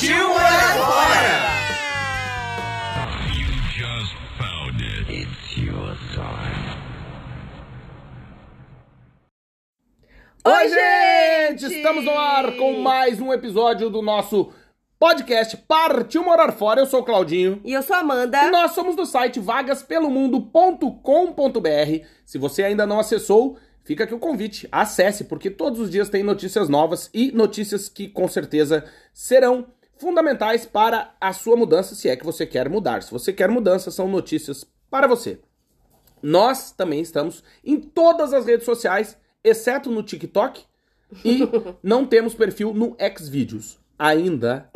Partiu morar fora! Oi, gente! Estamos no ar com mais um episódio do nosso podcast Partiu Morar Fora. Eu sou o Claudinho. E eu sou a Amanda. E nós somos do site vagaspelomundo.com.br. Se você ainda não acessou, fica aqui o convite. Acesse, porque todos os dias tem notícias novas e notícias que com certeza serão fundamentais para a sua mudança, se é que você quer mudar. Se você quer mudança, são notícias para você. Nós também estamos em todas as redes sociais, exceto no TikTok, e não temos perfil no Xvideos ainda.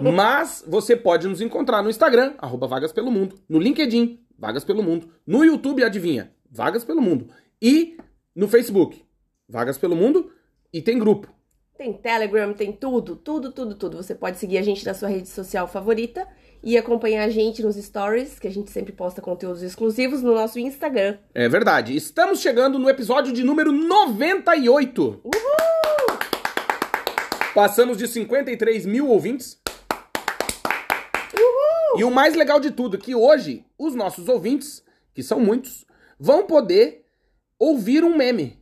Mas você pode nos encontrar no Instagram, arroba Vagas Pelo Mundo, no LinkedIn, Vagas Pelo Mundo, no YouTube, adivinha, Vagas Pelo Mundo, e no Facebook, Vagas Pelo Mundo, e tem grupo. Tem Telegram, tem tudo, tudo, tudo, tudo. Você pode seguir a gente na sua rede social favorita e acompanhar a gente nos stories, que a gente sempre posta conteúdos exclusivos no nosso Instagram. É verdade. Estamos chegando no episódio de número 98. Uhul! Passamos de 53 mil ouvintes. E o mais legal de tudo é que hoje os nossos ouvintes, que são muitos, vão poder ouvir um meme.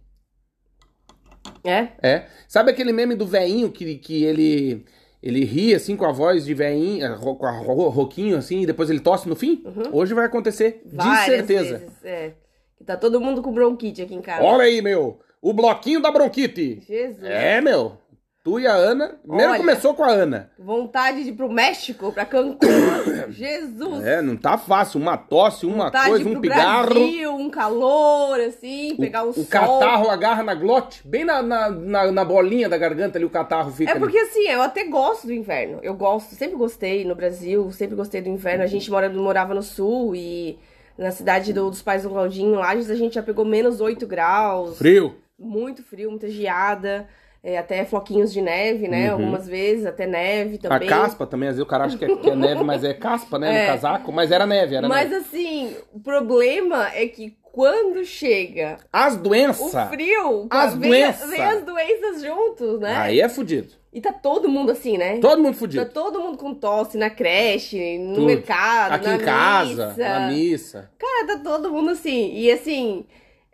É? É. Sabe aquele meme do veinho que, que ele ele ri assim com a voz de veinho, eh, com a ro- roquinho assim, e depois ele tosse no fim? Hoje vai acontecer, de Várias certeza. vezes, é. Que tá todo mundo com bronquite aqui em casa. Olha aí, meu, o bloquinho da bronquite. Jesus. É, meu. Tu e a Ana. Primeiro Olha. começou com a Ana. Vontade de ir pro México, pra Cancún. Jesus. É, não tá fácil. Uma tosse, uma Vontade coisa, um pigarro. Brasil, um calor, assim, O, pegar um o sol. catarro agarra na glote, bem na, na, na, na bolinha da garganta ali, o catarro fica. É ali. porque assim, eu até gosto do inverno. Eu gosto, sempre gostei no Brasil, sempre gostei do inverno. A gente mora, morava no sul e na cidade do- dos pais do Claudinho, Lages, a gente já pegou menos 8 graus. Frio. Muito frio, muita geada. É, até floquinhos de neve, né? Algumas vezes, até neve Uhum. A também. caspa também, às vezes o cara acha que é, que é neve, mas é caspa, né? É. No casaco, mas era neve, era Mas neve. assim, o problema é que quando chega As o doenças. frio, As vem, doenças. vem as doenças juntos, né? Aí é fudido. E tá todo mundo assim, né? Todo mundo Tá fudido. todo mundo com tosse na creche, no Tudo. mercado, Aqui na em casa, missa. na missa. Cara, tá todo mundo assim. E assim,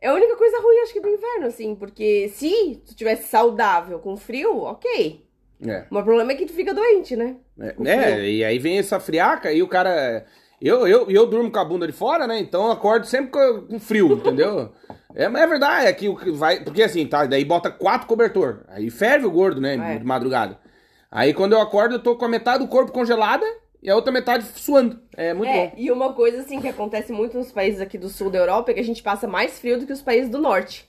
é a única coisa ruim, acho que, do inverno, assim. Porque se tu tivesse saudável com frio, ok. É. Mas o problema é que tu fica doente, né? É, é, e aí vem essa friaca e o cara. Eu, eu, eu durmo com a bunda de fora, né? Então eu acordo sempre com, frio, entendeu? É, mas é verdade, é que o que vai. Porque assim, tá? Daí bota quatro cobertor. Aí ferve o gordo, né? É. De madrugada. Aí quando eu acordo, eu tô com a metade do corpo congelada e a outra metade suando. É muito é, bom. e uma coisa, assim, que acontece muito nos países aqui do sul da Europa é que a gente passa mais frio do que os países do norte.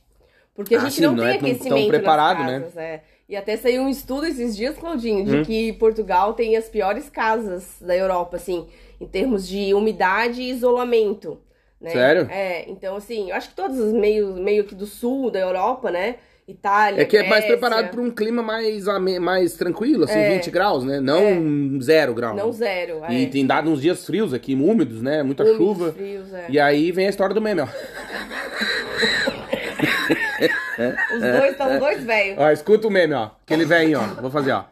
Porque a Ah, gente sim, não, não tem é tão- tão aquecimento preparado, nas né? casas, é. E até saiu um estudo esses dias, Claudinho, de Hum. que Portugal tem as piores casas da Europa, assim, em termos de umidade e isolamento. Né? Sério? É, então assim, eu acho que todos os meios meio que do sul da Europa, né? Itália. É que é mais Grécia, preparado para um clima mais, mais tranquilo, assim, É. 20 graus, né? Não zero grau. Não né? zero. É. E tem dado uns dias frios aqui, úmidos, né? Muita Úmidos, chuva. frios, é. E aí vem a história do meme, ó. Os dois estão dois velhos. Ó, escuta o meme, ó. Aquele velhinho, ó. Vou fazer, ó.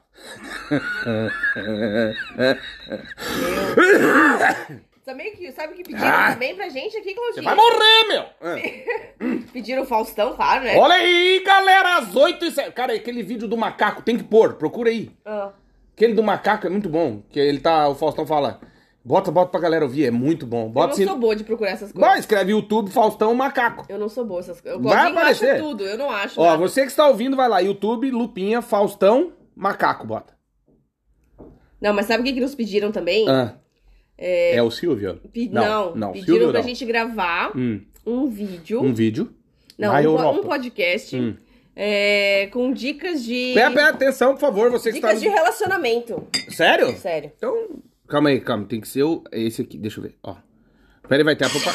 Sabe que, sabe que pediram Ah. também pra gente aqui, Você Claudinho? vai morrer, meu! Ah. Pediram o Faustão, claro, né? Olha aí, galera, às 8 e 7. Cara, aquele vídeo do macaco, tem que pôr, procura aí. Ah. Aquele do macaco é muito bom. Que ele tá, o Faustão fala, bota, bota pra galera ouvir, é muito bom. Eu Bota não assim. sou boa de procurar essas coisas. Vai, escreve YouTube Faustão Macaco. Eu não sou boa essas coisas. Eu Vai aparecer. tudo, eu não acho. Ó, nada. você que está ouvindo, vai lá, YouTube, Lupinha, Faustão, Macaco, bota. Não, mas sabe o que, que nos pediram também? Ah. É... o Silvio? Pe- Não, não, pediram Silvio pra não. gente gravar Hum, um vídeo. um vídeo não, na um, Europa. um podcast Hum. É, com dicas de. Pera, pera, atenção, por favor, você Dicas está. de relacionamento. Sério? Sério. Então, calma aí, calma. Tem que ser o... esse aqui, deixa eu ver. Ó. Pera aí, vai ter a popa...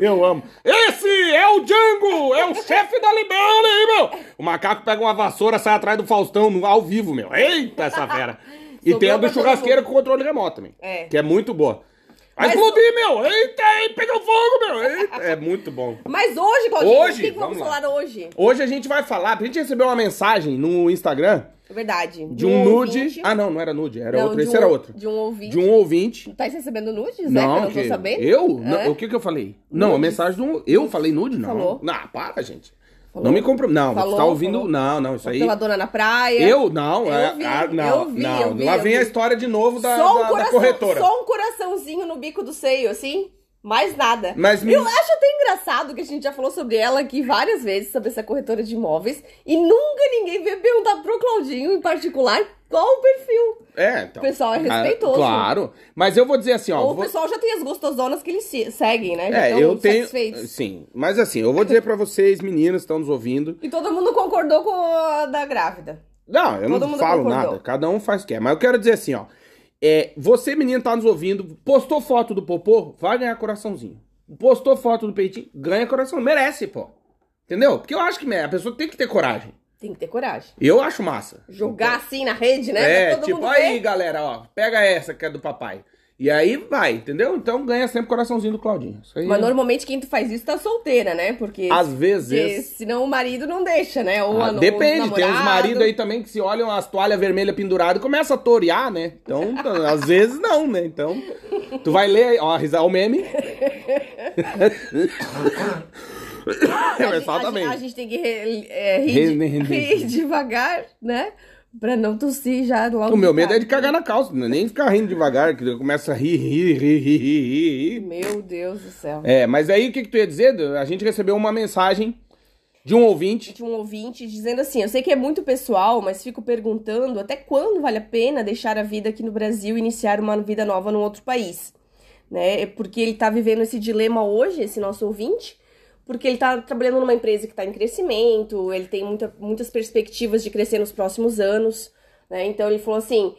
Eu amo. Esse é o Django! É o chefe da Libela aí, meu! O macaco pega uma vassoura, sai atrás do Faustão no, ao vivo, meu. Eita, essa fera! E Sobrou tem a do churrasqueiro com controle remoto também. É. Que é muito boa. Vai Mas explodir, meu! Eita, aí, pegou fogo, meu! Eita, é muito bom. Mas hoje, Claudinho, Hoje, o que, que vamos, vamos falar hoje? Hoje a gente vai falar, a gente recebeu uma mensagem no Instagram É Verdade. de um nude. ouvinte. Ah, não, não era nude, era Não, outro. de Esse um- era outro. De um ouvinte. De um ouvinte. Tá recebendo nudes, né? Não, que eu não tô que- sabendo. Eu? Não, É? o que que eu falei? Não, a mensagem do... Eu falei nude? Não. Falou. Não, para, gente. Falou? Não me compro... Não, Falou, você tá ouvindo... falou. Não, não, isso aí... Pela dona na praia. Eu? Não, Eu é... vi, ah, não, eu vi, não. eu vi, Lá vem a história de novo da, um da- da coração, corretora. Só um coraçãozinho no bico do seio, assim. Mais nada. Mas me- Eu acho até engraçado que a gente já falou sobre ela aqui várias vezes, sobre essa corretora de imóveis, e nunca ninguém veio perguntar pro Claudinho, em particular, qual o perfil. É, então. O pessoal é Ah, respeitoso. claro. Mas eu vou dizer assim, ó... Ou o vou- pessoal já tem as gostosonas que eles se- seguem, né? Já É, eu tenho... Sim, mas assim, eu vou dizer pra vocês, meninas que estão nos ouvindo... E todo mundo concordou com a da grávida. Não, eu Todo não falo concordou. nada. Cada um faz o que quer. Mas eu quero dizer assim, ó. É, você, menino, tá nos ouvindo, postou foto do popô, vai ganhar coraçãozinho. Postou foto do peitinho, ganha coração. Merece, pô. Entendeu? Porque eu acho que. A pessoa tem que ter coragem. Tem que ter coragem. Eu acho massa. Jogar assim na rede, né? É, tipo, aí, galera, ó. Pega essa que é do papai. E aí vai, entendeu? Então ganha sempre coraçãozinho do Claudinho. Isso aí. Mas normalmente quem tu faz isso tá solteira, né? Porque. Às vezes. porque senão o marido não deixa, né? Ou Ah, a, depende, o tem uns maridos aí também que se olham as toalhas vermelhas penduradas e começam a torear, né? Então, às vezes não, né? Então, tu vai ler, aí, ó, risar o meme. A gente- a, gente, a gente tem que é, rir, rir, rir. rir devagar, né? Pra não tossir já logo. O meu medo é de cagar na calça, não é nem ficar rindo devagar, que começa a rir, rir, rir, rir, rir, rir. Meu Deus do céu. É, mas aí o que, que tu ia dizer? A gente recebeu uma mensagem de um ouvinte. de um ouvinte dizendo assim: Eu sei que é muito pessoal, mas fico perguntando até quando vale a pena deixar a vida aqui no Brasil e iniciar uma vida nova num outro país. Né? Porque ele tá vivendo esse dilema hoje, esse nosso ouvinte, porque ele tá trabalhando numa empresa que tá em crescimento, ele tem muita, muitas perspectivas de crescer nos próximos anos. Né? Então ele falou assim.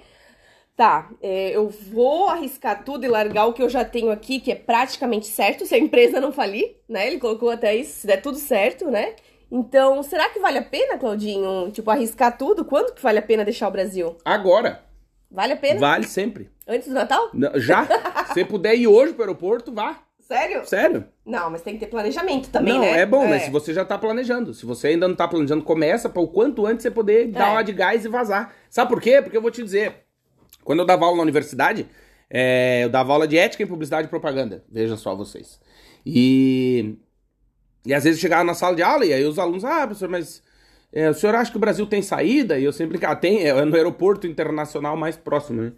Tá, é, eu vou arriscar tudo e largar o que eu já tenho aqui, que é praticamente certo, se a empresa não falir, né? Ele colocou até isso, se der tudo certo, né? Então, será que vale a pena, Claudinho, tipo, arriscar tudo? Quando que vale a pena deixar o Brasil? Agora, Vale a pena? vale sempre. Antes do Natal? Não, Já? Se puder ir hoje pro aeroporto, vá. Sério? Sério? Não, mas tem que ter planejamento também, não, né? é bom, mas se você já tá planejando. Se você ainda não tá planejando, começa para o quanto antes você poder dar É. uma de gás e vazar. Sabe por quê? Porque eu vou te dizer. Quando eu dava aula na universidade, é, eu dava aula de ética em publicidade e propaganda. Veja só vocês. E. E às vezes eu chegava na sala de aula e aí os alunos, ah, professor, mas é, o senhor acha que o Brasil tem saída? E eu sempre, ah, tem, é no aeroporto internacional mais próximo, né?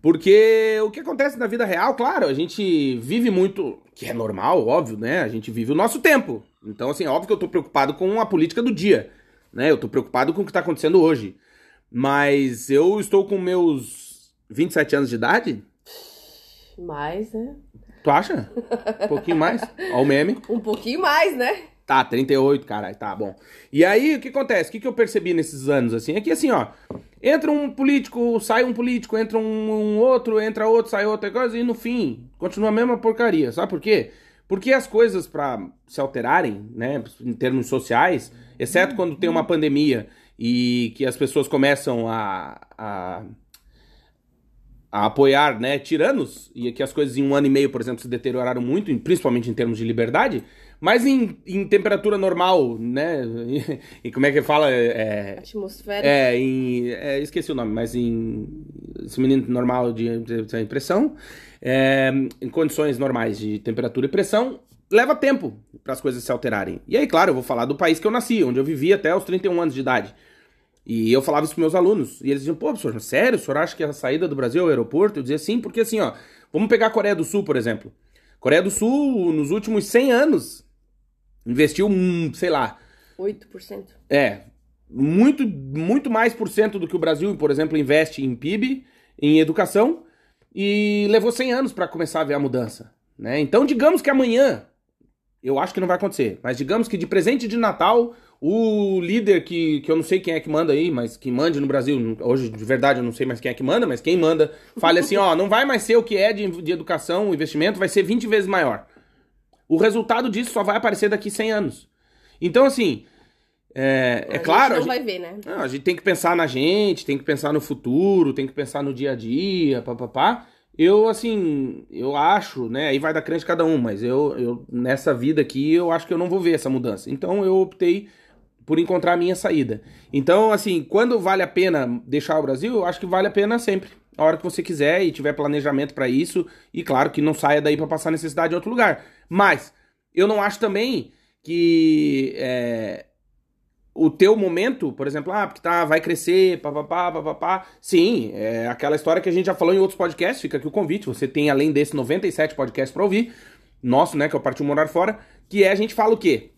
Porque o que acontece na vida real, claro, a gente vive muito, que é normal, óbvio, né? A gente vive o nosso tempo. Então, assim, óbvio que eu tô preocupado com a política do dia, né? Eu tô preocupado com o que tá acontecendo hoje. Mas eu estou com meus 27 anos de idade. Mais, né? Tu acha? Um pouquinho mais? Ó o meme. Um pouquinho mais, né? Tá, 38, caralho, tá bom. E aí, o que acontece? O que, que eu percebi nesses anos, assim? É que, assim, ó, entra um político, sai um político, entra um, um outro, entra outro, sai outra coisa, e no fim, continua a mesma porcaria. Sabe por quê? Porque as coisas, pra se alterarem, né, em termos sociais, exceto quando tem uma pandemia e que as pessoas começam a, a a apoiar, né, tiranos, e que as coisas em um ano e meio, por exemplo, se deterioraram muito, principalmente em termos de liberdade, mas em, em temperatura normal, né, e, como é que fala, é, Atmosfera. é, em, é, esqueci o nome, mas em menino normal de, de, de pressão, é, em condições normais de temperatura e pressão, leva tempo para as coisas se alterarem. E aí, claro, eu vou falar do país que eu nasci, onde eu vivi até os 31 anos de idade. E eu falava isso com meus alunos. E eles diziam, pô, professor, sério? O senhor acha que a saída do Brasil é o aeroporto? Eu dizia sim, porque assim, ó, vamos pegar a Coreia do Sul, por exemplo. Coreia do Sul, nos últimos 100 anos, investiu, hum, sei lá, 8%. é, muito, muito mais por cento do que o Brasil, por exemplo, investe em PIB, em educação. e levou 100 anos para começar a ver a mudança, né? Então, digamos que amanhã, eu acho que não vai acontecer, mas digamos que de presente de Natal, o líder que, que eu não sei quem é que manda aí, mas que mande no Brasil, hoje de verdade eu não sei mais quem é que manda, mas quem manda, fale assim, ó, não vai mais ser o que é de, de educação, o investimento, vai ser 20 vezes maior. O resultado disso só vai aparecer daqui 100 anos. Então, assim, é, é a claro... Gente não a gente- vai ver, né? não, a gente tem que pensar na gente, tem que pensar no futuro, tem que pensar no dia a dia, papapá. Eu, assim, eu acho, né? Aí vai da crença de cada um, mas eu, eu, nessa vida aqui, eu acho que eu não vou ver essa mudança. Então eu optei por encontrar a minha saída. Então, assim, quando vale a pena deixar o Brasil, eu acho que vale a pena sempre. A hora que você quiser e tiver planejamento pra isso. E claro que não saia daí pra passar necessidade em outro lugar. Mas eu não acho também que é, o teu momento, por exemplo, ah, porque tá, vai crescer, papapá, papapá. Sim, é aquela história que a gente já falou em outros podcasts, fica aqui o convite. Você tem, além desse, 97 podcasts pra ouvir. Nosso, né, que é o Partiu Morar Fora. Que é, a gente fala o quê?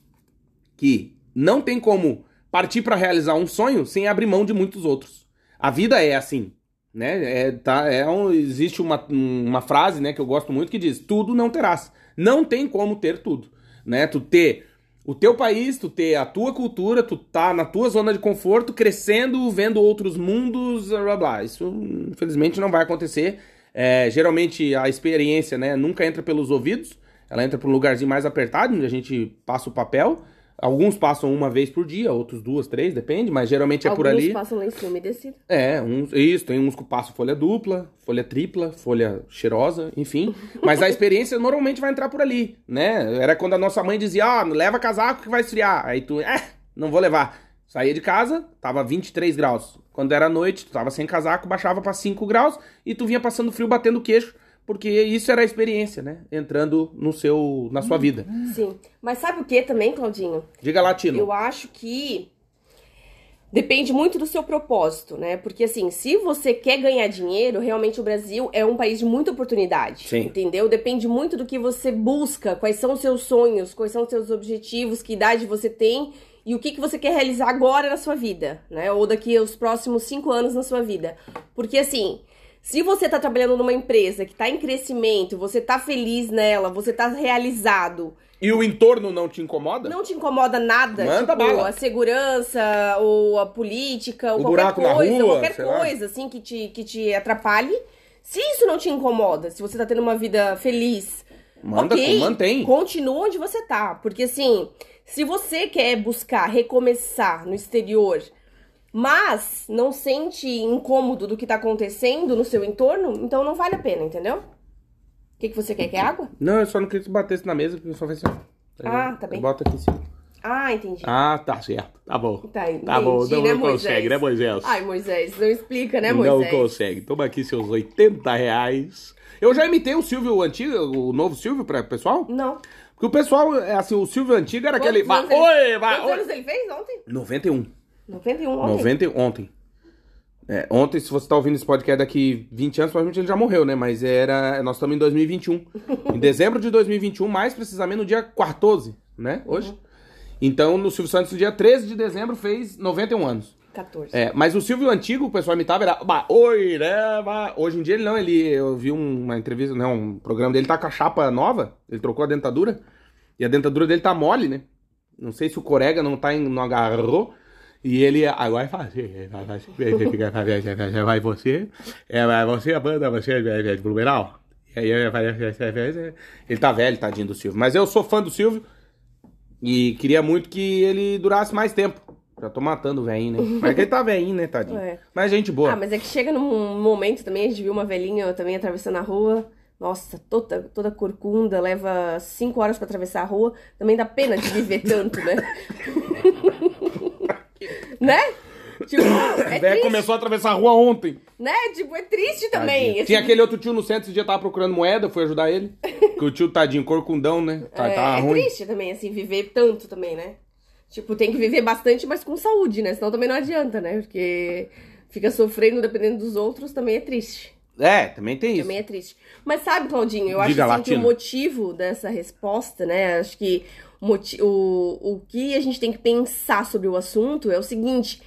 Que não tem como partir pra realizar um sonho sem abrir mão de muitos outros. A vida é assim, né? É, tá, é um- existe uma, uma frase, né, que eu gosto muito que diz: tudo não terás. Não tem como ter tudo, né? Tu ter o teu país, tu ter a tua cultura, tu tá na tua zona de conforto, crescendo, vendo outros mundos, blá blá. Isso, infelizmente, não vai acontecer. É, geralmente a experiência, né, nunca entra pelos ouvidos, ela entra por um lugarzinho mais apertado, onde a gente passa o papel. Alguns passam uma vez por dia, outros duas, três, depende, mas geralmente é por Alguns ali. passam lá em cima e descem. É, uns, isso, tem uns que passam folha dupla, folha tripla, folha cheirosa, enfim. Mas a experiência normalmente vai entrar por ali, né? Era quando a nossa mãe dizia, ó, leva casaco que vai esfriar. Aí tu, é, não vou levar. Saía de casa, tava 23 graus. Quando era noite, tu tava sem casaco, baixava pra 5 graus e tu vinha passando frio batendo queixo, porque isso era a experiência, né? Entrando no seu, na sua vida. Sim. Mas sabe o que também, Claudinho? Diga lá, Tino. Eu acho que depende muito do seu propósito, né? Porque assim, se você quer ganhar dinheiro, realmente o Brasil é um país de muita oportunidade. Sim. Entendeu? Depende muito do que você busca, quais são os seus sonhos, quais são os seus objetivos, que idade você tem e o que, que você quer realizar agora na sua vida, né? Ou daqui aos próximos cinco anos na sua vida. Porque assim. Se você tá trabalhando numa empresa que tá em crescimento, você tá feliz nela, você tá realizado, E o entorno não te incomoda? não te incomoda nada, Manda tipo, bala. a segurança, ou a política, ou O qualquer coisa, rua, qualquer sei lá. coisa, assim, que te, que te atrapalhe. Se isso não te incomoda, se você tá tendo uma vida feliz, Manda, ok, mantém. continua onde você tá. Porque assim, se você quer buscar recomeçar no exterior, mas não sente incômodo do que tá acontecendo no seu entorno, então não vale a pena, entendeu? O que, que você quer? Quer água? Não, eu só não queria que você batesse na mesa, porque eu só fez assim. ó. Ah, tá bem. Bota aqui em cima. Ah, entendi. Ah, tá certo. Tá bom. Tá, entendi, Tá bom, não né, consegue, Moisés? né, Moisés? Ai, Moisés, não explica, né, não Moisés? consegue. Toma aqui seus 80 reais. Eu já imitei o Silvio antigo, o novo Silvio para o pessoal? Não. Porque o pessoal, é assim, o Silvio antigo era aquele. Quantos Vai, anos ele- oi, vai, Quantos oi. anos ele fez ontem? 91. 91 ontem. 90 ontem. É, ontem, se você tá ouvindo esse podcast daqui 20 anos, provavelmente ele já morreu, né? Mas era. Nós estamos em 2021. em dezembro de 2021, mais precisamente no dia 14, né? Hoje. Uhum. Então, no Silvio Santos, no dia 13 de dezembro, fez 91 anos. 14. É, mas o Silvio antigo, o pessoal imitava, era. Bah, oi, né? bah." Hoje em dia ele não, ele. Eu vi uma entrevista, né? Um programa dele tá com a chapa nova, ele trocou a dentadura. E a dentadura dele tá mole, né? Não sei se o Corega não tá em, não agarrou. E ele agora vai fazer. Vai, vai, vai, vai você. É, vai você, a banda, você é de Blumenau. E aí ele vai- Ele tá velho, tadinho do Silvio. Mas eu sou fã do Silvio. E queria muito que ele durasse mais tempo. Já tô matando o velhinho, né? Mas que ele tá velhinho, né, tadinho? É. Mas gente boa. Ah, mas é que chega num momento também, a gente viu uma velhinha também atravessando a rua. Nossa, toda, toda corcunda, leva cinco horas pra atravessar a rua. Também dá pena de viver tanto, né? né? Tipo, é triste, começou a atravessar a rua ontem. né? Tipo, é triste também. Esse- Tinha aquele outro tio no centro, esse dia tava procurando moeda, fui ajudar ele. Que o tio, tadinho, corcundão, né? Tá, é, tá é triste também, assim, viver tanto também, né? Tipo, tem que viver bastante, mas com saúde, né? Senão também não adianta, né? Porque fica sofrendo dependendo dos outros também é triste. É, também tem isso. Também é triste. Mas sabe, Claudinho, eu Diga acho assim, que o motivo dessa resposta, né? Acho que o, o, que a gente tem que pensar sobre o assunto é o seguinte: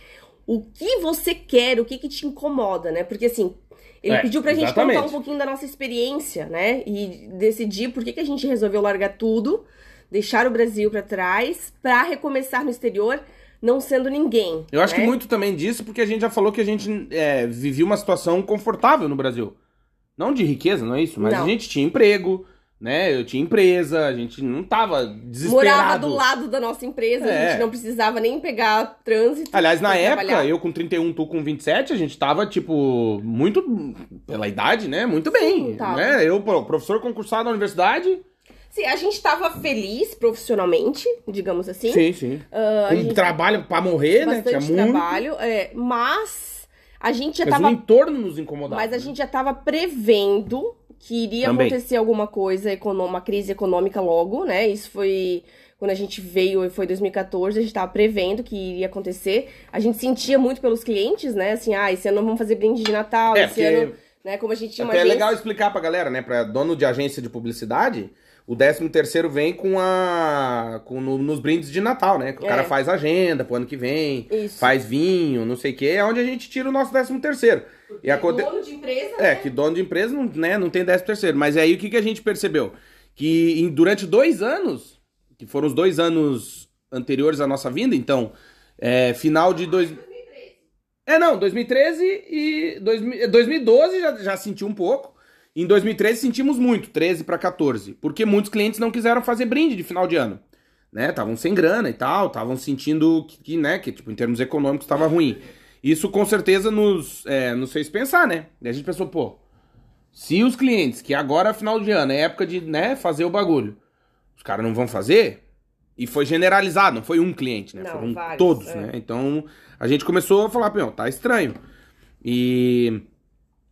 o que você quer, o que, que te incomoda, né? Porque assim, Ele É, pediu pra gente exatamente. contar um pouquinho da nossa experiência, né? E decidir por que, que a gente resolveu largar tudo, deixar o Brasil pra trás, pra recomeçar no exterior, não sendo ninguém. Eu acho né? que muito também disso porque a gente já falou que a gente é, vivia uma situação confortável no Brasil. Não de riqueza, não é isso, mas Não. a gente tinha emprego, né? Eu tinha empresa, a gente não tava desesperado. Morava do lado da nossa empresa, a É. gente não precisava nem pegar trânsito. Aliás, na época, trabalhar. eu com 31, tu com 27, a gente tava, tipo, muito, pela idade, né? Muito bem, tava. né? Eu, professor concursado na universidade. Sim, a gente tava feliz profissionalmente, digamos assim. Sim, sim. A Com gente trabalho pra morrer, né? Tinha muito. trabalho, é, mas a gente já Mas tava o entorno nos incomodava. Mas a gente já estava prevendo que iria Também. acontecer alguma coisa, uma crise econômica logo, né? Isso foi quando a gente veio, foi 2014, a gente estava prevendo que iria acontecer. A gente sentia muito pelos clientes, né? Assim, ah, esse ano não vamos fazer brinde de Natal, É, esse porque- ano, né? Como a gente tinha uma Até é legal explicar pra galera, né? Pra dono de agência de publicidade, o 13 terceiro vem com a. Com, no- nos brindes de Natal, né? Que o É. cara faz agenda pro ano que vem, Isso. faz vinho, não sei o quê, é onde a gente tira o nosso 13 terceiro. E aconte... dono de empresa, É, né? que dono de empresa não, né, não tem 13 terceiro. Mas aí o que, que a gente percebeu? Que em- durante dois anos, que foram os dois anos anteriores à nossa vinda, então, é, final de dois... É, não, 2013 e 2000 2012 já, já senti um pouco. Em 2013 sentimos muito, 13 para 14, porque muitos clientes não quiseram fazer brinde de final de ano, né? Estavam sem grana e tal, estavam sentindo que, que, né, que tipo em termos econômicos estava ruim. Isso com certeza nos, é, nos fez pensar, né? E a gente pensou, pô, se os clientes que agora final de ano é época de, né, fazer o bagulho, os caras não vão fazer, e foi generalizado, não foi um cliente, né? Não, Foram vários, todos, é. né? Então a gente começou a falar, pô, tá estranho. E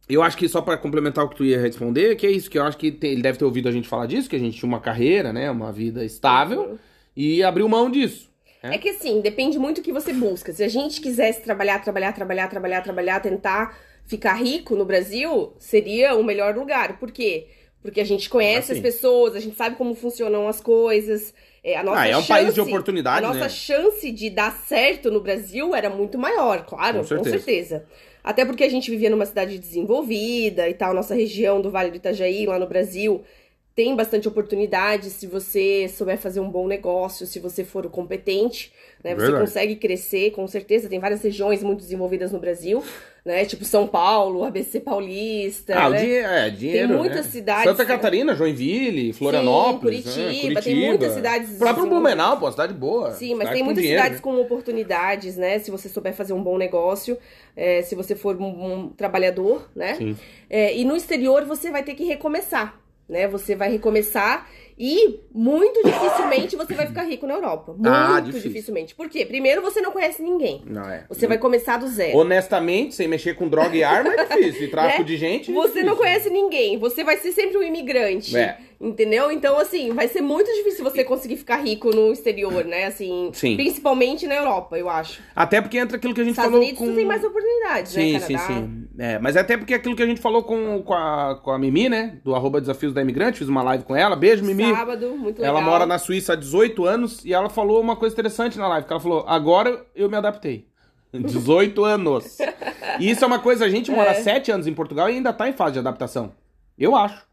eu acho que só pra complementar o que tu ia responder, que é isso, que eu acho que tem- ele deve ter ouvido a gente falar disso, que a gente tinha uma carreira, né, uma vida estável, e abriu mão disso. É que assim, depende muito do que você busca. Se a gente quisesse trabalhar, trabalhar, trabalhar, trabalhar, trabalhar, tentar ficar rico no Brasil, seria o melhor lugar. Por quê? Porque a gente conhece Ah, as pessoas, a gente sabe como funcionam as coisas. É, a nossa Ah, é um chance, país de oportunidade, A nossa né? chance de dar certo no Brasil era muito maior, claro, Com com certeza. Até porque a gente vivia numa cidade desenvolvida e tal, nossa região do Vale do Itajaí, lá no Brasil, tem bastante oportunidade se você souber fazer um bom negócio, se você for o competente, né? Você Verdade. consegue crescer, com certeza. Tem várias regiões muito desenvolvidas no Brasil, né? Tipo São Paulo, ABC Paulista, Ah, o né? dinhe é, dinheiro, Tem muitas né? cidades- Santa Catarina, Joinville, Florianópolis, Sim, né? Curitiba, tem muitas cidades O próprio. Blumenau, pô, cidade boa. Sim, mas tem muitas dinheiro, cidades né? com oportunidades, né? Se você souber fazer um bom negócio, é, se você for um, um trabalhador, né? Sim. É, e no exterior você vai ter que recomeçar, né? Você vai recomeçar e muito dificilmente você vai ficar rico na Europa. Muito Ah, dificilmente. Por quê? Primeiro, você não conhece ninguém. Não, é. Você vai começar do zero. Honestamente, sem mexer com droga e arma é difícil. E tráfico Né? de gente. é Você não difícil. conhece ninguém. Você vai ser sempre um imigrante. É. Entendeu? Então, assim, vai ser muito difícil você conseguir ficar rico no exterior, né? Assim, Sim. principalmente na Europa, eu acho. Até porque entra aquilo que a gente Estados falou Unidos com... tem mais oportunidades, Sim, né? sim, Canadá. sim. É, mas até porque aquilo que a gente falou com, com, a, com a Mimi, né? Do arroba Desafios da Imigrante, fiz uma live com ela. Beijo, Mimi. Sábado, muito legal. Ela mora na Suíça há 18 anos e ela falou uma coisa interessante na live, que ela falou, agora eu me adaptei. 18 anos. E isso é uma coisa, a gente mora É. 7 anos em Portugal e ainda tá em fase de adaptação. Eu acho.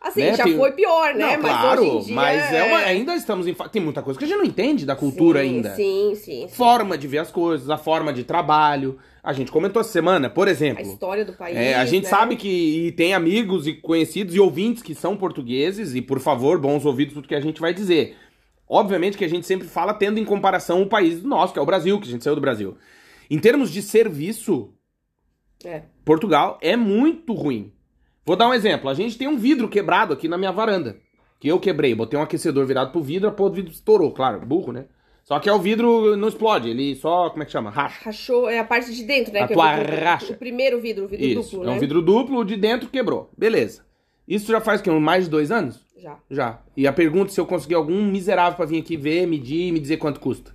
Assim, né, já tem- foi pior, né? Não, mas claro, hoje em dia, mas é uma- ainda estamos em Tem muita coisa que a gente não entende da cultura Sim, ainda. Sim, sim, sim. Forma de ver as coisas, a forma de trabalho. A gente comentou essa semana, por A exemplo. história do país. É, a gente né? sabe que e tem amigos e conhecidos e ouvintes que são portugueses, e por favor, bons ouvidos tudo que a gente vai dizer. Obviamente que a gente sempre fala tendo em comparação o país nosso, que é o Brasil, que a gente saiu do Brasil. Em termos de serviço, É. Portugal é muito ruim. Vou dar um exemplo. A gente tem um vidro quebrado aqui na minha varanda. Que eu quebrei. Botei um aquecedor virado pro vidro, a porra do vidro estourou, claro, burro, né? Só que é o vidro não explode, ele só, como é que chama? Racha. Rachou, é a parte de dentro, né? A que é tua o, vidro- racha. o primeiro vidro, o vidro Isso, duplo, é né? um vidro duplo, o de dentro quebrou. Beleza. Isso já faz o quê? Mais de dois anos? Já. Já. E a pergunta é se eu conseguir algum miserável pra vir aqui ver, medir e me dizer quanto custa.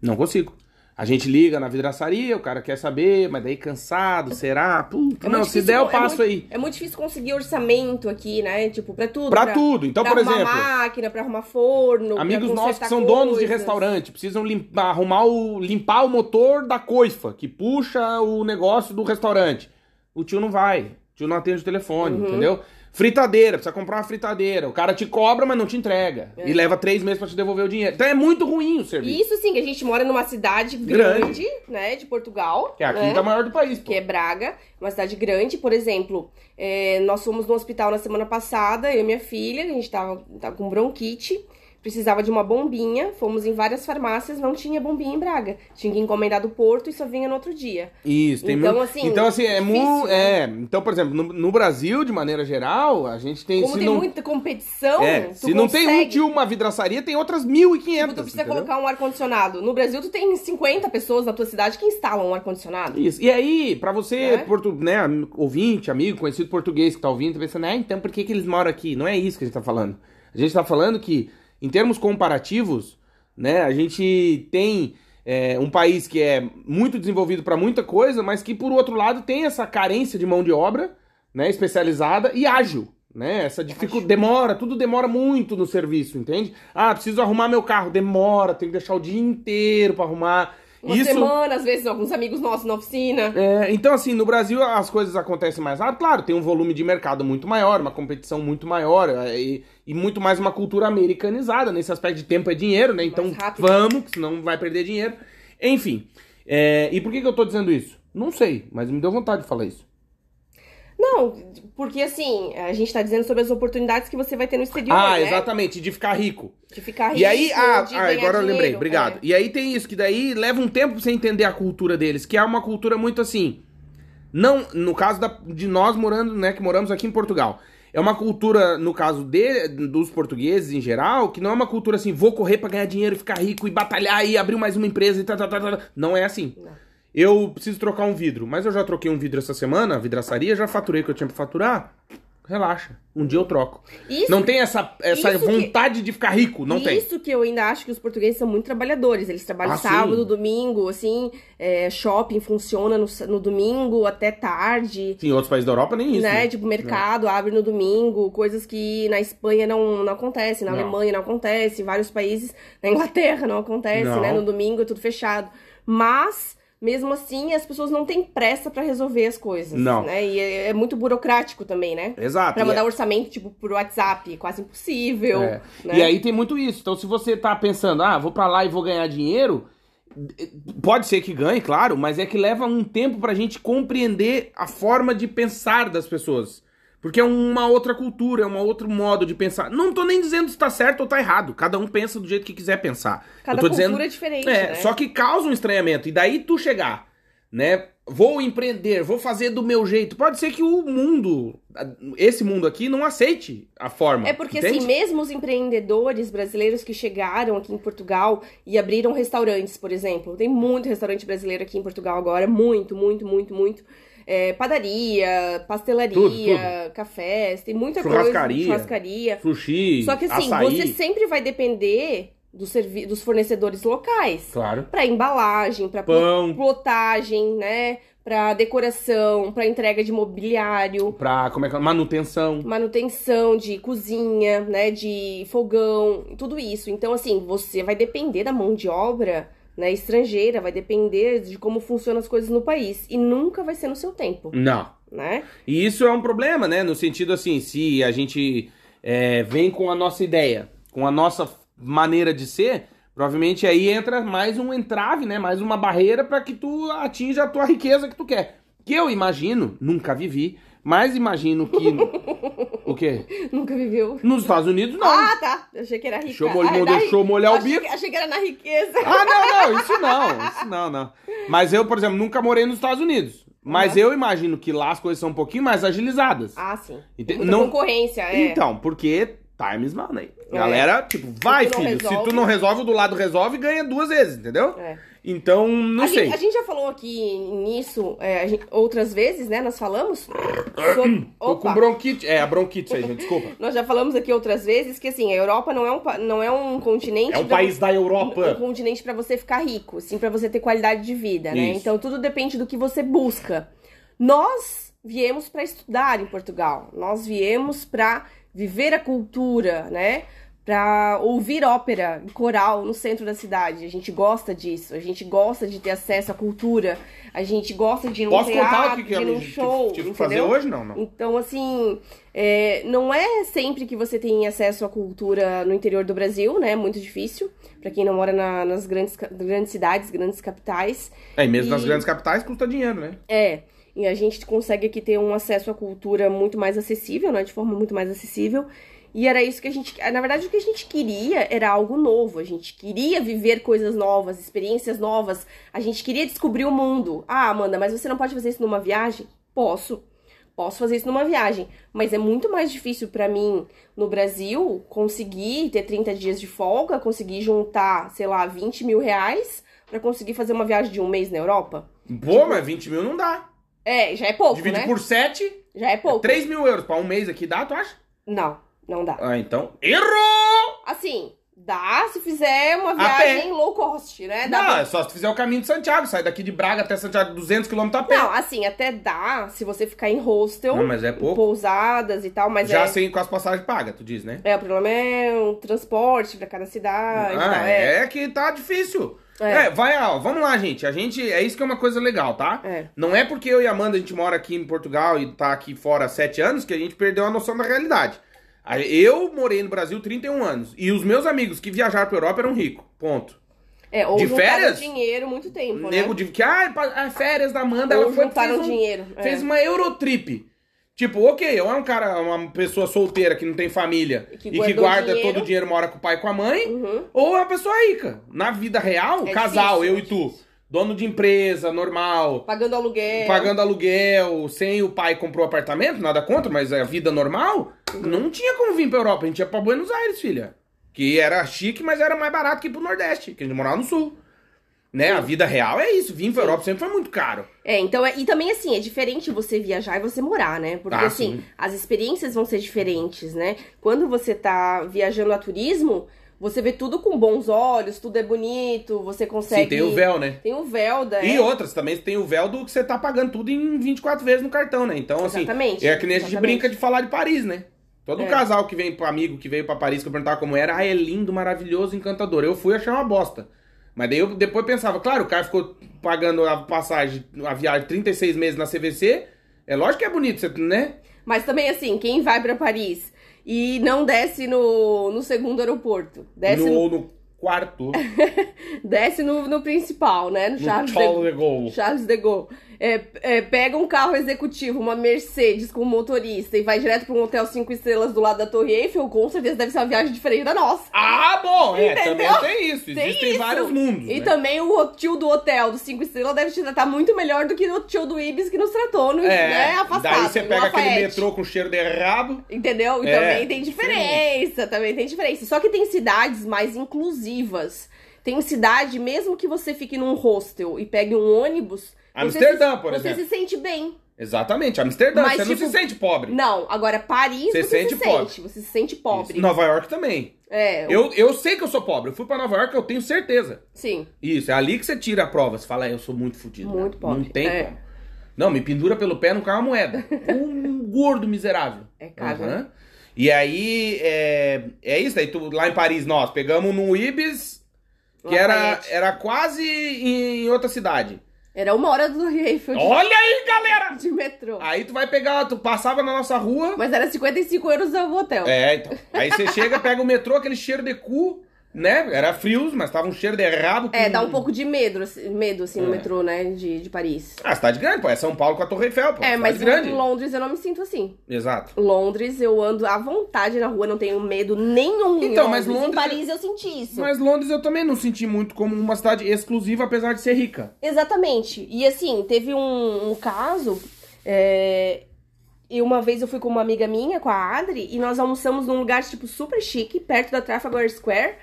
Não consigo. A gente liga na vidraçaria, o cara quer saber, mas daí cansado, será? Puta, É não, muito se difícil- der eu é passo muito- aí. É muito difícil conseguir orçamento aqui, né? Tipo, pra tudo. Pra tudo. Então, pra por arrumar exemplo, máquina, pra arrumar forno. pra Amigos nossos que são donos de coisas. restaurante, precisam limpar, arrumar o, limpar o motor da coifa, que puxa o negócio do restaurante. o tio não vai. O tio não atende o telefone, Uhum. entendeu? Fritadeira, precisa comprar uma fritadeira. O cara te cobra, mas não te entrega. É. E leva três meses pra te devolver o dinheiro. Então é muito ruim o serviço. Isso sim, que a gente mora numa cidade Grande. grande, né, de Portugal. Que é a né? quinta maior do país, pô. que é Braga, uma cidade grande. Por exemplo, é, nós fomos no hospital na semana passada, eu e minha filha, a gente tava, tava com bronquite, precisava de uma bombinha, fomos em várias farmácias, não tinha bombinha em Braga. Tinha que encomendar do Porto e só vinha no outro dia. Isso, tem Então, muito- assim, Então, assim, é muito. né? É. Então, por exemplo, no, no Brasil, de maneira geral, a gente tem. Como tem não, muita competição, é, se não tem um consegue. tio, uma vidraçaria, tem outras 1.500. Tipo, tu precisa entendeu? colocar um ar-condicionado. No Brasil, tu tem 50 pessoas na tua cidade que instalam um ar-condicionado. Isso. E aí, pra você, É? portu, né, ouvinte, amigo, conhecido português que tá ouvindo, tá pensando, ah, então por que, que eles moram aqui? Não é isso que a gente tá falando. A gente tá falando que, em termos comparativos, né, a gente tem é, um país que é muito desenvolvido pra muita coisa, mas que, por outro lado, tem essa carência de mão de obra, né, especializada e ágil. Né? Essa dificuldade demora, tudo demora muito no serviço, entende? Ah, preciso arrumar meu carro, demora, tem que deixar o dia inteiro pra arrumar. Uma Isso semana, às vezes, alguns amigos nossos na oficina. é, então, assim, no Brasil as coisas acontecem mais rápido. Claro, tem um volume de mercado muito maior, uma competição muito maior é, e, e muito mais uma cultura americanizada. Nesse aspecto de tempo é dinheiro, né? Então, vamos, que senão vai perder dinheiro. Enfim, é, e por que, que eu tô dizendo isso? Não sei, mas me deu vontade de falar isso. Não, porque assim, a gente tá dizendo sobre as oportunidades que você vai ter no exterior, ah, né? exatamente, de ficar rico. De ficar rico, E aí, ah, ah, agora eu lembrei, dinheiro, obrigado. é. E aí tem isso, que daí leva um tempo pra você entender a cultura deles, que é uma cultura muito assim. Não, no caso da- de nós morando, né, que moramos aqui em Portugal. É uma cultura, no caso de, dos portugueses em geral, que não é uma cultura assim, vou correr pra ganhar dinheiro e ficar rico e batalhar e abrir mais uma empresa e tal, tal, tal, tal. Não é assim. Não. Eu preciso trocar um vidro, mas eu já troquei um vidro essa semana, a vidraçaria, já faturei o que eu tinha pra faturar. Relaxa, um dia eu troco. Isso- não tem essa, essa isso que- vontade de ficar rico, não tem. Isso que eu ainda acho que os portugueses são muito trabalhadores. Eles trabalham Ah, sim. sábado, domingo, assim, é, shopping funciona no, no domingo até tarde. Sim, em outros países da Europa nem isso. né? né? Tipo, mercado abre no domingo, coisas que na Espanha não, não acontece, na Não. Alemanha não acontece, em vários países, na Inglaterra não acontece, Não. né? No domingo é tudo fechado. Mas, mesmo assim, as pessoas não têm pressa pra resolver as coisas. Não. Né? E é, é muito burocrático também, né? Exato. Pra mandar é- orçamento, tipo, por WhatsApp, quase impossível. é. né? E aí tem muito isso. Então, se você tá pensando, ah, vou pra lá e vou ganhar dinheiro, pode ser que ganhe, claro, mas é que leva um tempo pra gente compreender a forma de pensar das pessoas. Porque é uma outra cultura, é um outro modo de pensar. Não tô nem dizendo se tá certo ou tá errado. Cada um pensa do jeito que quiser pensar. Cada cultura dizendo, é diferente, É, né? só que causa um estranhamento. E daí tu chegar, né? Vou empreender, vou fazer do meu jeito. Pode ser que o mundo, esse mundo aqui, não aceite a forma. É porque, entende? assim, mesmo os empreendedores brasileiros que chegaram aqui em Portugal e abriram restaurantes, por exemplo, tem muito restaurante brasileiro aqui em Portugal agora, muito, muito, muito, muito. É, padaria, pastelaria, Tudo, cafés, tem muita Churrascaria. coisa. Churrascaria. Sushi, Só que assim, açaí. você sempre vai depender do dos fornecedores locais. Claro. Pra embalagem, pra Pão. plotagem, né? Pra decoração, pra entrega de mobiliário Pra, como é que é? Manutenção. manutenção de cozinha, né, de fogão, tudo isso. Então, assim, você vai depender da mão de obra, né, estrangeira, vai depender de como funcionam as coisas no país e nunca vai ser no seu tempo, Não. né? E isso é um problema, né? No sentido assim, se a gente é, vem com a nossa ideia, com a nossa maneira de ser, provavelmente aí entra mais um entrave, né? Mais uma barreira para que tu atinja a tua riqueza que tu quer. Que eu imagino, nunca vivi, mas imagino que. o quê? Nunca viveu. Nos Estados Unidos, não. Ah, tá. Eu achei que era rica. Deixa eu mol- Ah, é eu da- molhar o bico. que- Achei que era na riqueza. Ah, não, não, isso não, isso não, não. Mas eu, por exemplo, nunca morei nos Estados Unidos. Mas Uhum. eu imagino que lá as coisas são um pouquinho mais agilizadas. Ah, sim. Ente- Muita não- concorrência, é. Então, porque time is money. É. Galera, tipo, vai, não filho. Se resolve- tu não resolve, o do lado resolve, ganha duas vezes, entendeu? É. Então, não a, sei. Gente, a gente já falou aqui nisso é, gente- outras vezes, né? Nós falamos. sobre- Tô com bronquite. É, a bronquite aí, gente, desculpa. Nós já falamos aqui outras vezes que assim, a Europa não é um, não é um continente. É um país da um Europa. continente pra você ficar rico, sim para você ter qualidade de vida, né? Isso. Então tudo depende do que você busca. Nós viemos pra estudar em Portugal. Nós viemos pra viver a cultura, né? Pra ouvir ópera coral no centro da cidade. A gente gosta disso. A gente gosta de ter acesso à cultura. A gente gosta de ir num Posso contar teatro, o que, que de ir num tive, show, tive que fazer hoje? Não, não. Então, assim, é, não é sempre que você tem acesso à cultura no interior do Brasil, né? É muito difícil. Pra quem não mora na- nas grandes, grandes cidades, grandes capitais. É, e mesmo nas E- grandes capitais custa dinheiro, né? É, e a gente consegue aqui ter um acesso à cultura muito mais acessível, né? De forma muito mais acessível. E era isso que a gente. Na verdade, o que a gente queria era algo novo. A gente queria viver coisas novas, experiências novas. A gente queria descobrir o mundo. Ah, Amanda, mas você não pode fazer isso numa viagem? Posso. Posso fazer isso numa viagem. Mas é muito mais difícil pra mim, no Brasil, conseguir ter 30 dias de folga, conseguir juntar, sei lá, 20 mil reais pra conseguir fazer uma viagem de um mês na Europa. Pô, mas 20 mil não dá. É, já é pouco, Divide né? por 7, Já é pouco. 3 mil euros pra um mês aqui dá, tu acha? Não, não dá. Ah, então. Errou! Assim, dá se fizer uma viagem low cost, né? Dá Não, pra- é só se fizer o caminho de Santiago. Sai daqui de Braga até Santiago, 200 km a pé. Não, assim, até dá se você ficar em hostel, Não, mas é em pouco. pousadas e tal, mas Já é... sem com as passagens pagas, tu diz, né? É, o problema é o transporte pra cada cidade Ah, tal. É. é. que tá difícil. É. É, vai, ó, vamos lá, gente. A gente. É isso que é uma coisa legal, tá? É. Não é porque eu e a Amanda a gente mora aqui em Portugal e tá aqui fora há sete anos que a gente perdeu a noção da realidade. Eu morei no Brasil 31 anos. E os meus amigos que viajaram pra Europa eram ricos. Ponto. É, ou De férias? dinheiro muito tempo, Nego né? de que, ah, pa- ah, férias da Amanda, Ou ela foi fez um- dinheiro. é. Fez uma Eurotrip. Tipo, ok, eu é um cara, uma pessoa solteira que não tem família E que e que guarda dinheiro. todo o dinheiro, mora com o pai e com a mãe, Uhum. ou é uma pessoa rica. Na vida real, É casal, difícil, eu é e tu. Dono de empresa, normal, Pagando aluguel. pagando aluguel, sem o pai comprou apartamento, nada contra, mas é a vida normal, Uhum. não tinha como vir pra Europa, a gente ia pra Buenos Aires, filha. Que era chique, mas era mais barato que ir pro Nordeste, que a gente morava no Sul. Né? A vida real é isso. Vir pra Europa sempre foi muito caro. É, então, é, e também assim, é diferente você viajar e você morar, né? Porque Ah, assim, sim. as experiências vão ser diferentes, né? Quando você tá viajando a turismo, você vê tudo com bons olhos, tudo é bonito, você consegue. Sim, tem o véu, né? Tem o véu da. E é. outras também tem o véu do que você tá pagando tudo em 24 vezes no cartão, né? Então, assim, Exatamente, é que nem a gente exatamente. brinca de falar de Paris, né? Todo É. casal que vem pro amigo que veio pra Paris que eu perguntava como era, ah, é lindo, maravilhoso, encantador. Eu fui achar uma bosta. Mas daí eu depois pensava, claro, o cara ficou pagando a passagem, a viagem 36 meses na CVC. É lógico que é bonito, né? Mas também, assim, quem vai pra Paris e não desce no, no segundo aeroporto, desce no, no, ou no quarto. desce no, no principal, né? No no Charles, Charles de, de Gaulle. Charles de Gaulle. É, é, pega um carro executivo, uma Mercedes com motorista e vai direto pra um hotel cinco estrelas do lado da Torre Eiffel, com certeza deve ser uma viagem diferente da nossa. Ah, bom, é, Entendeu? também tem isso. Tem Existem isso. vários mundos. E né? também o tio do hotel do cinco estrelas deve te tratar muito melhor do que o tio do Ibis que nos tratou no, né, afastado. daí você pega aquele metrô com cheiro de rabo. Entendeu? E É, também tem diferença, também tem diferença. Só que tem cidades mais inclusivas. Tem cidade, mesmo que você fique num hostel e pegue um ônibus, Amsterdã, você, se, por você exemplo. se sente bem. Exatamente, Amsterdã, Mas, você não tipo, se sente pobre. Não, agora Paris Você você, sente se pobre. sente, você se sente pobre. Isso. Nova York também. É, Eu, eu sei que eu sou pobre. Eu fui pra Nova York, eu tenho certeza. sim. Isso, é ali que você tira a prova. Você fala, "É, eu sou muito fudido. Muito cara. Não pobre, tem é. como. Não, me pendura pelo pé, não cai uma moeda. um gordo miserável. É caro, né? E aí, é, é isso. Daí tu, lá em Paris, nós pegamos num Ibis, que era, era quase em outra cidade. Era uma hora do de, Olha aí, galera! de metrô. Aí tu vai pegar, tu passava na nossa rua. Mas era 55 euros o hotel. É, então. Aí você chega, pega o metrô, aquele cheiro de cu, né? Era frios, mas tava um cheiro de rabo. É, com- dá um pouco de medo, assim, medo, assim, no É. metrô, né, de, de Paris. Ah, cidade grande, pô. É São Paulo com a Torre Eiffel, pô. É, mas grande. em Londres eu não me sinto assim. Exato. Londres, eu ando à vontade na rua, não tenho medo nenhum Então, mas Londres. Londres- Em Paris eu senti isso. Mas Londres eu também não senti muito como uma cidade exclusiva, apesar de ser rica. Exatamente. E assim, teve um, um caso. é, E uma vez eu fui com uma amiga minha, com a Adri, e nós almoçamos num lugar, tipo, super chique, perto da Trafalgar Square.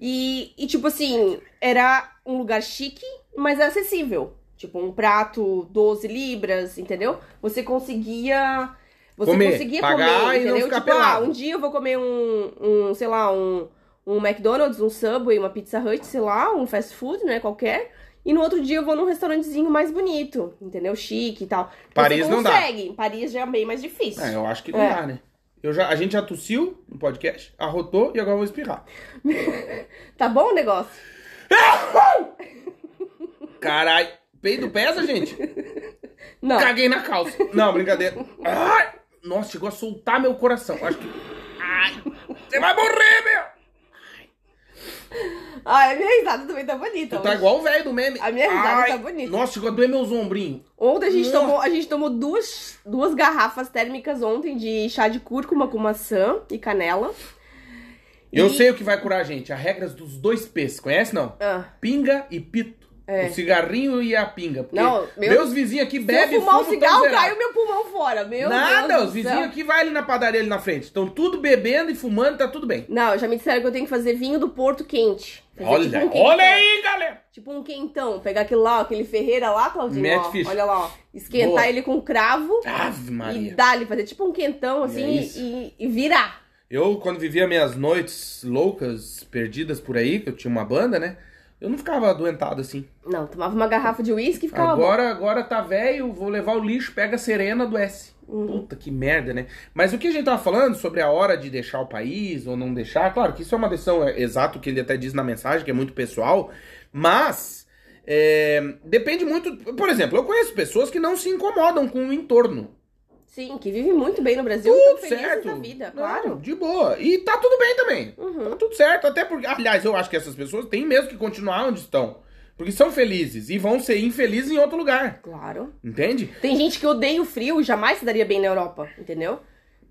E, e tipo assim, era um lugar chique, mas acessível. Tipo, um prato 12 libras, entendeu? Você conseguia. Você Comer, conseguia comer, entendeu? tipo, ah, pelado. um dia eu vou comer um, um sei lá, um, um McDonald's, um Subway, uma Pizza Hut, sei lá, um fast food, né, qualquer. E no outro dia eu vou num restaurantezinho mais bonito, entendeu? Chique e tal. Paris Você não dá. Paris já é bem mais difícil. É, eu acho que não É. dá, né? Eu já, a gente já tossiu no podcast, arrotou e agora eu vou espirrar. Tá bom o negócio? Caralho, peido pesa, gente? Não. Caguei na calça. Não, brincadeira. Ai, nossa, chegou a soltar meu coração. Acho que. Ai, você vai morrer, meu! Ah, a minha risada também tá bonita. Tu tá hoje. igual o velho do meme. A minha risada Ai, tá bonita. Nossa, chegou a doer meus ombrinhos. Ontem a gente Nossa. tomou, a gente tomou duas, duas garrafas térmicas ontem de chá de cúrcuma com maçã e canela. Eu E- sei o que vai curar a gente. As regras dos dois P's. Conhece, não? Ah, Pinga e pito. É. O cigarrinho e a pinga. Porque Não, meu- meus vizinhos aqui se bebem eu fumar um cigarro, tão zerado. cai o meu pulmão fora. Meu Nada, Deus os vizinhos aqui vai ali na padaria ali na frente. Estão tudo bebendo e fumando, tá tudo bem. Não, já me disseram que eu tenho que fazer vinho do Porto quente. Fazer Olha, tipo um olha aí, galera. Tipo um quentão. Pegar aquele lá, aquele Ferreira lá, Claudinho. Mete ó, ficha. olha lá, ó. Esquentar Boa. ele com cravo Ave e Maria. dar-lhe, fazer tipo um quentão assim É e, e virar. Eu, quando vivia minhas noites loucas, perdidas por aí, que eu tinha uma banda, né? Eu não ficava adoentado assim. Não, tomava uma garrafa de uísque e ficava bom. Agora, agora tá velho, vou levar o lixo, pega a serena, adoece. Uhum. Puta que merda, né? Mas o que a gente tava falando sobre a hora de deixar o país ou não deixar, claro que isso é uma decisão é, exato que ele até diz na mensagem, que é muito pessoal, mas é, depende muito. Por exemplo, eu conheço pessoas que não se incomodam com o entorno. Sim, que vive muito bem no Brasil, Tudo felizes certo. da vida, Não, claro. de boa. E tá tudo bem também. Uhum. Tá tudo certo. Até porque, aliás, eu acho que essas pessoas têm mesmo que continuar onde estão. Porque são felizes e vão ser infelizes em outro lugar. Claro. Entende? Tem gente que odeia o frio e jamais se daria bem na Europa, entendeu?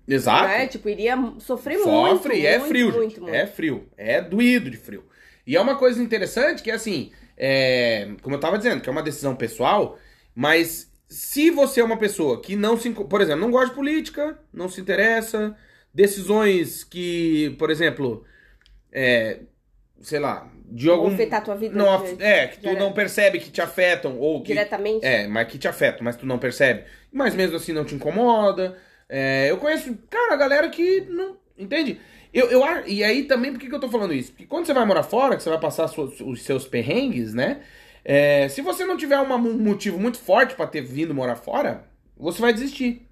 Exato. Né? Tipo, iria sofrer muito. Sofre e é muito, frio, muito, muito. É frio. É doído de frio. E é uma coisa interessante que, assim, é, como eu tava dizendo, que é uma decisão pessoal, mas se você é uma pessoa que não se. Por exemplo, não gosta de política, não se interessa, decisões que, por exemplo, é, sei lá, de algum. afetar a tua vida. Não, af- é, que tu não percebe que te afetam, ou que. Diretamente. É, mas que te afetam, mas tu não percebe. Mas mesmo assim não te incomoda. É, eu conheço, cara, a galera que não. Entende? Eu, eu, e aí também, por que, que eu tô falando isso? Porque quando você vai morar fora, que você vai passar os seus perrengues, né? É, se você não tiver uma- um motivo muito forte pra ter vindo morar fora, você vai desistir.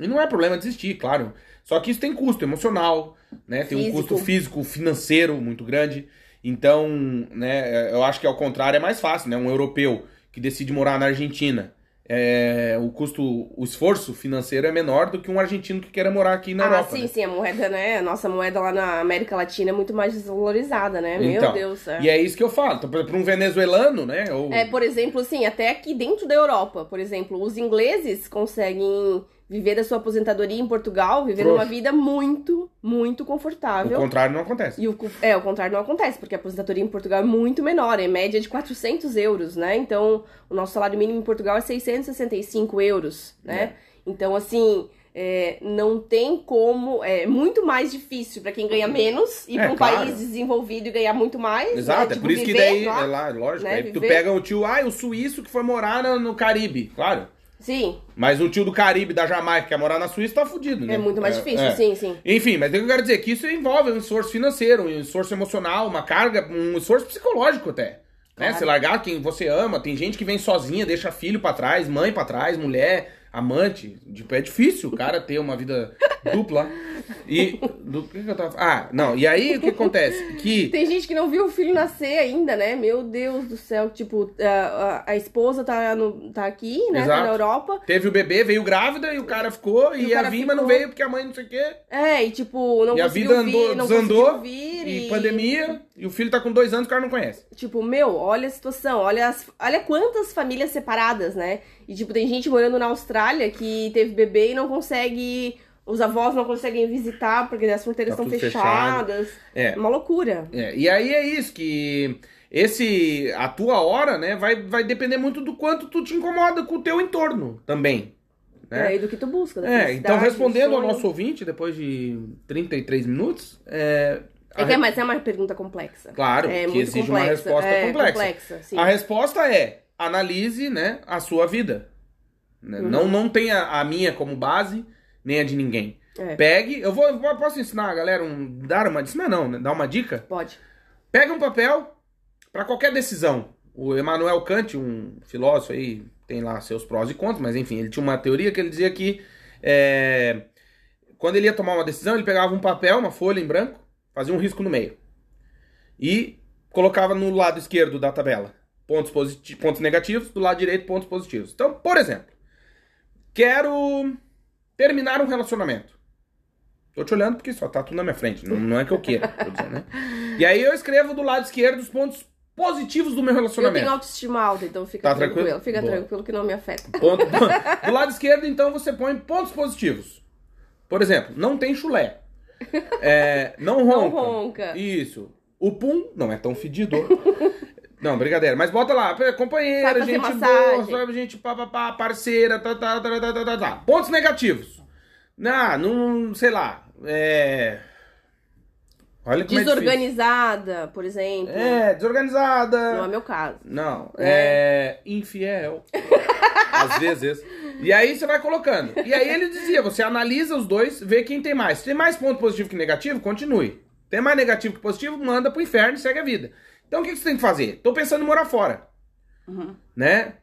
E não é problema desistir, claro. Só que isso tem custo emocional, né? Tem um custo físico, financeiro muito grande. Então, né, eu acho que ao contrário é mais fácil, né? Um europeu que decide morar na Argentina, é, o custo, o esforço financeiro é menor do que um argentino que queira morar aqui na ah, Europa. sim, né? sim, a moeda, né? A nossa moeda lá na América Latina é muito mais desvalorizada, né? Então, Meu Deus. É. E é isso que eu falo. Então, para um venezuelano, né? Ou... É, por exemplo, assim, até aqui dentro da Europa, por exemplo, os ingleses conseguem viver da sua aposentadoria em Portugal, vivendo Trouxa. uma vida muito, muito o confortável. contrário não acontece. E o, é, o contrário não acontece, porque a aposentadoria em Portugal é muito menor, é média de 400 euros, né? Então, o nosso salário mínimo em Portugal é 665 euros, né? Então, assim, é, não tem como, é muito mais difícil para quem ganha menos ir É, para um claro. país desenvolvido e ganhar muito mais. Exato, né? é Tipo, por isso que viver daí, lá. é lá, lógico, né, tu viver. pega o tio, ah, o suíço que foi morar no, no Caribe, claro. Sim, Mas o tio do Caribe, da Jamaica, que quer morar na Suíça, tá fudido, né? é muito mais difícil, é. sim, sim. Enfim, mas o que eu quero dizer é que isso envolve um esforço financeiro, um esforço emocional, uma carga, um esforço psicológico até. Né? Claro. Você largar quem você ama, tem gente que vem sozinha, deixa filho pra trás, mãe pra trás, mulher, amante. Tipo, é difícil o cara ter uma vida dupla. E. Do que, que eu tava. Ah, não. E aí o que acontece? Que. Tem gente que não viu o filho nascer ainda, né? Meu Deus do céu, tipo, a, a, a esposa tá, no, tá aqui, né? Tá Exato. na Europa. Teve o bebê, veio grávida e o cara ficou, e, E a vir, mas não ficou. veio porque a mãe não sei o quê. É, e tipo, não e a vida vir, andou, não desandou, vir. e pandemia, e o filho tá com dois anos, o cara não conhece. Tipo, meu, olha a situação, olha, as, olha quantas famílias separadas, né? E tipo, tem gente morando na Austrália que teve bebê e não consegue. Os avós não conseguem visitar porque as fronteiras Tá estão fechado. fechadas. É. Uma loucura. É, e aí é isso, que esse. A tua hora, né, vai, vai depender muito do quanto tu te incomoda com o teu entorno também. Né? É, e do que tu busca. É, então respondendo do ao nosso ouvinte, depois de 33 minutos, é. É que é, mas é uma pergunta complexa. Claro, é que exige uma complexa. resposta é, complexa. sim. A resposta é: analise né, a sua vida. Né? Uhum. Não, não tenha a minha como base, nem a de ninguém. É. Pegue, eu vou, eu posso ensinar a galera um, dar uma, ensinar não, né, dar uma dica. Pode. Pega um papel para qualquer decisão. O Emmanuel Kant, um filósofo aí, tem lá seus prós e contras, mas enfim, ele tinha uma teoria que ele dizia que é, quando ele ia tomar uma decisão, ele pegava um papel, uma folha em branco, fazia um risco no meio. E colocava no lado esquerdo da tabela pontos, positi- pontos negativos, do lado direito pontos positivos. Então, por exemplo, quero terminar um relacionamento. Tô te olhando porque só tá tudo na minha frente, não, não é que eu queira, dizendo, né? E aí eu escrevo do lado esquerdo os pontos positivos do meu Eu relacionamento. tenho autoestima alta, então fica Tá tranquilo. tranquilo? Fica Boa. tranquilo que não me afeta. Ponto- do lado esquerdo, então, você põe pontos positivos. Por exemplo, não tem chulé. É, não ronca. Não ronca. Isso. O pum não é tão fedidor. não, brincadeira. Mas bota lá, companheira, gente massagem. boa, sabe, gente pá, pá, pá, parceira, tá, tá, tá, tá, tá, tá, tá. Pontos negativos. Ah, não, sei lá, é... Olha como é. Desorganizada, por exemplo. É, desorganizada. Não é meu caso. Não, é infiel. Às vezes. E aí você vai colocando. E aí ele dizia, você analisa os dois, vê quem tem mais. Se tem mais ponto positivo que negativo, continue. Tem mais negativo que positivo, manda pro inferno e segue a vida. Então o que que você tem que fazer? Tô pensando em morar fora. Uhum. Né?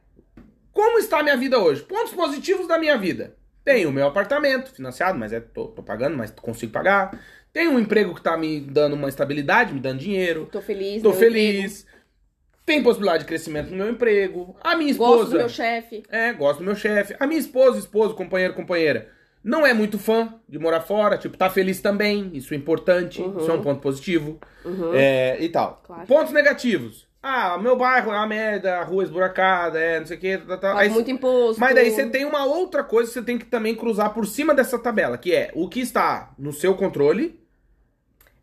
Como está a minha vida hoje? Pontos positivos da minha vida. Tenho o meu apartamento financiado, mas é, tô, tô pagando, mas consigo pagar. Tenho um emprego que tá me dando uma estabilidade, me dando dinheiro. Tô feliz. Tô feliz. Tem possibilidade de crescimento no meu emprego. A minha emprego. Gosto esposa. do meu chefe. É, gosto do meu chefe. A minha esposa, esposo, companheiro, companheira, não é muito fã de morar fora. Tipo, tá feliz também. Isso é importante. Isso é um ponto positivo. É, e tal. Claro. Pontos negativos. Ah, meu bairro é uma merda, a rua é esburacada, é não sei o que. Tá, tá. Aí- muito imposto. mas daí você tem uma outra coisa que você tem que também cruzar por cima dessa tabela, que é o que está no seu controle,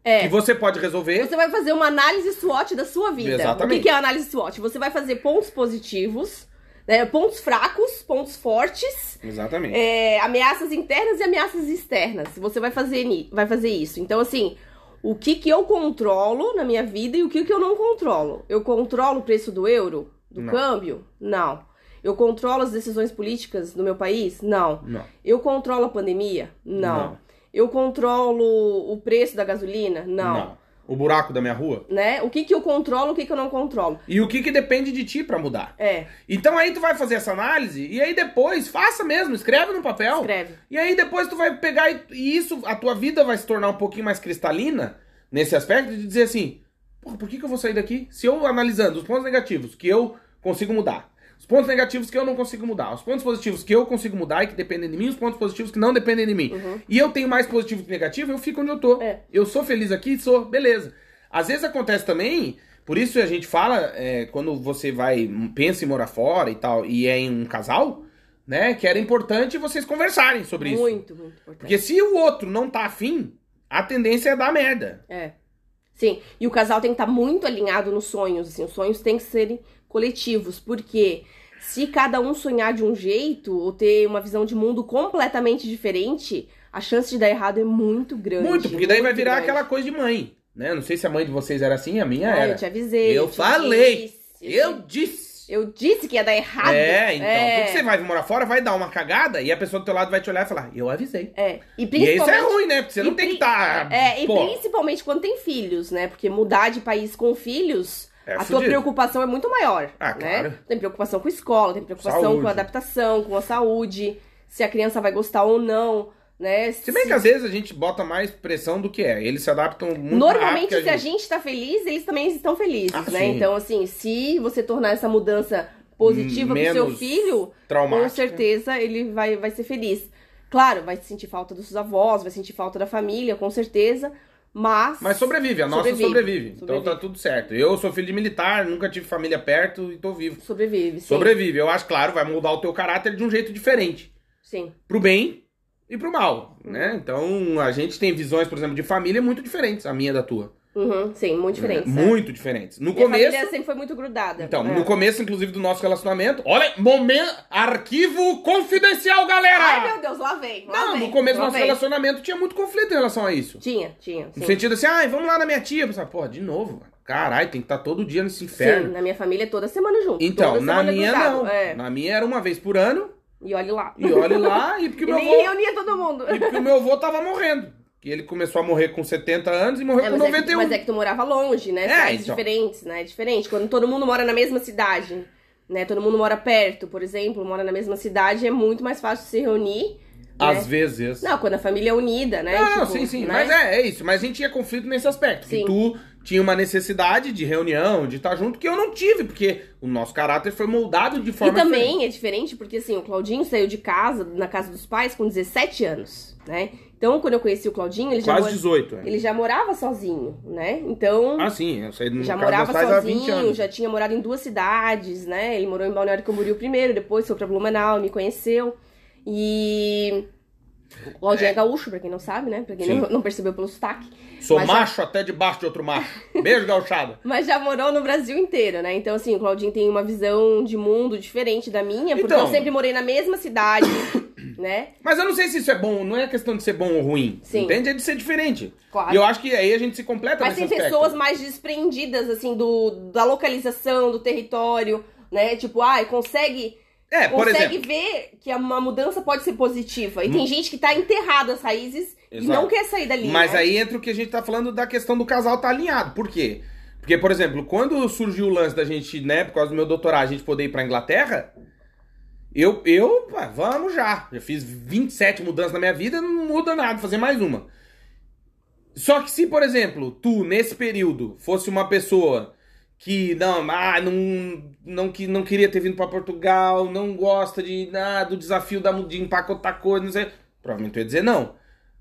É. que você pode resolver. Você vai fazer uma análise SWOT da sua vida. Exatamente. O que que é a análise SWOT? Você vai fazer pontos positivos, né, pontos fracos, pontos fortes, Exatamente. é, ameaças internas e ameaças externas. Você vai fazer, vai fazer isso. Então, assim, o que que eu controlo na minha vida e o que que eu não controlo? Eu controlo o preço do euro? Do Não. câmbio? Não. Eu controlo as decisões políticas do meu país? Não. Não. Eu controlo a pandemia? Não. Não. Eu controlo o preço da gasolina? Não. O buraco da minha rua. Né? O que que eu controlo, o que que eu não controlo? E o que, que depende de ti pra mudar. É, Então aí tu vai fazer essa análise e aí depois faça mesmo, escreve no papel. escreve. E aí depois tu vai pegar e, e isso, a tua vida vai se tornar um pouquinho mais cristalina nesse aspecto de dizer assim, porra, por que, que eu vou sair daqui? Se eu analisando os pontos negativos que eu consigo mudar, os pontos negativos que eu não consigo mudar, os pontos positivos que eu consigo mudar e que dependem de mim, os pontos positivos que não dependem de mim. E eu tenho mais positivo que negativo, eu fico onde eu tô. É. Eu sou feliz aqui, sou, beleza. Às vezes acontece também, por isso a gente fala, é, quando você vai, pensa em morar fora e tal, e é em um casal, né, que era importante vocês conversarem sobre isso. Muito, muito importante. Porque se o outro não tá afim, a tendência é dar merda. É. Sim, e o casal tem que estar muito alinhado nos sonhos, assim, os sonhos têm que serem coletivos, porque se cada um sonhar de um jeito ou ter uma visão de mundo completamente diferente, a chance de dar errado é muito grande. Muito, porque daí vai muito virar grande. aquela coisa de mãe, né? Não sei se a mãe de vocês era assim, a minha Ah, era. eu te avisei. Eu te falei. disse. Eu disse. Eu disse que ia dar errado. É, então. É. Porque você vai morar fora, vai dar uma cagada e a pessoa do teu lado vai te olhar e falar, eu avisei. É. E E principalmente. isso é ruim, né? Porque você não e tem que estar. É, e pô, principalmente quando tem filhos, né? Porque mudar de país com filhos, É a tua fudido. preocupação é muito maior. Ah, né? claro. Tem preocupação com a escola, tem preocupação Saúde. com a adaptação, com a saúde, se a criança vai gostar ou não, né? Se bem que às vezes a gente bota mais pressão do que é. Eles se adaptam muito Normalmente, se a gente tá feliz, eles também estão felizes, Ah, né? sim. Então, assim, se você tornar essa mudança positiva pro seu Menos filho, traumática. com certeza ele vai, vai ser feliz. Claro, vai sentir falta dos avós, vai sentir falta da família, com certeza, mas... Mas sobrevive, a nossa Sobrevive. sobrevive. Então Sobrevive. tá tudo certo. Eu sou filho de militar, nunca tive família perto e tô vivo. Sobrevive, sim. Sobrevive. Eu acho, claro, vai mudar o teu caráter de um jeito diferente. Sim. Pro bem e pro mal, né? Então a gente tem visões, por exemplo, de família muito diferentes, a minha da tua. Uhum, sim, muito diferente. Né? Muito diferentes. No Minha começo. família sempre foi muito grudada. Então, É. no começo, inclusive, do nosso relacionamento. Olha, momento. Arquivo confidencial, galera! Ai, meu Deus, lá vem. Lá Não, vem, no começo do nosso vem. relacionamento tinha muito conflito em relação a isso. Tinha, tinha. No Sim. sentido assim, ai, vamos lá na minha tia. Eu pensava, Pô, de novo, mano. Caralho, tem que estar todo dia nesse Sim, inferno. na minha família é toda semana junto. Então, toda na semana minha grudado, não. É. Na minha era uma vez por ano. E olhe lá. E olhe lá, e porque E meu avô. reunia todo mundo. E porque o meu avô tava morrendo. Que ele começou a morrer com 70 anos e morreu É, com mas, é que, 91. mas é que tu morava longe, né? É, Cidades então. diferentes, né? É diferente. Quando todo mundo mora na mesma cidade, né? Todo mundo mora perto, por exemplo, mora na mesma cidade, é muito mais fácil se reunir Às vezes. Não, quando a família é unida, né? Não, não, Tipo, sim, sim. né? Mas é, é isso. Mas a gente tinha conflito nesse aspecto. Que Sim. tu tinha uma necessidade de reunião, de estar junto, que eu não tive, porque o nosso caráter foi moldado de E forma também diferente. é diferente porque, assim, o Claudinho saiu de casa, na casa dos pais, com 17 anos, né? Então, quando eu conheci o Claudinho, ele já, Quase mora- 18. é. ele já morava sozinho, né? Então, Ah, sim. Eu saí no já morava dos pais há 20 sozinho, já tinha morado em duas cidades, né? Ele morou em Balneário Camboriú primeiro, depois foi pra Blumenau, me conheceu. E... O Claudinho é. gaúcho, pra quem não sabe, né? Pra quem Sim. não, percebeu pelo sotaque. Sou Mas já- macho até debaixo de outro macho. Beijo, gauchada. Mas já morou no Brasil inteiro, né? Então, assim, o Claudinho tem uma visão de mundo diferente da minha, porque Então. eu sempre morei na mesma cidade, né? Mas eu não sei se isso é bom, não é questão de ser bom ou ruim. Sim. Entende? É de ser diferente. Claro. E eu acho que aí a gente se completa Mas tem aspecto. pessoas mais desprendidas, assim, do, da localização, do território, né? Tipo, ai, consegue, É, por consegue exemplo. Hum. ver que uma mudança pode ser positiva. E tem gente que tá enterrada as raízes e Exato. não quer sair dali. Mas né? aí entra o que a gente tá falando da questão do casal tá alinhado. Por quê? Porque, por exemplo, quando surgiu o lance da gente, né, por causa do meu doutorado, a gente poder ir pra Inglaterra, eu, eu, vamos já. Já fiz 27 mudanças na minha vida, não muda nada, fazer mais uma. Só que se, por exemplo, tu, nesse período, fosse uma pessoa que não, ah, não, não, que, não queria ter vindo pra Portugal, não gosta de, ah, do desafio da, de empacotar coisa, não sei, provavelmente tu ia dizer não.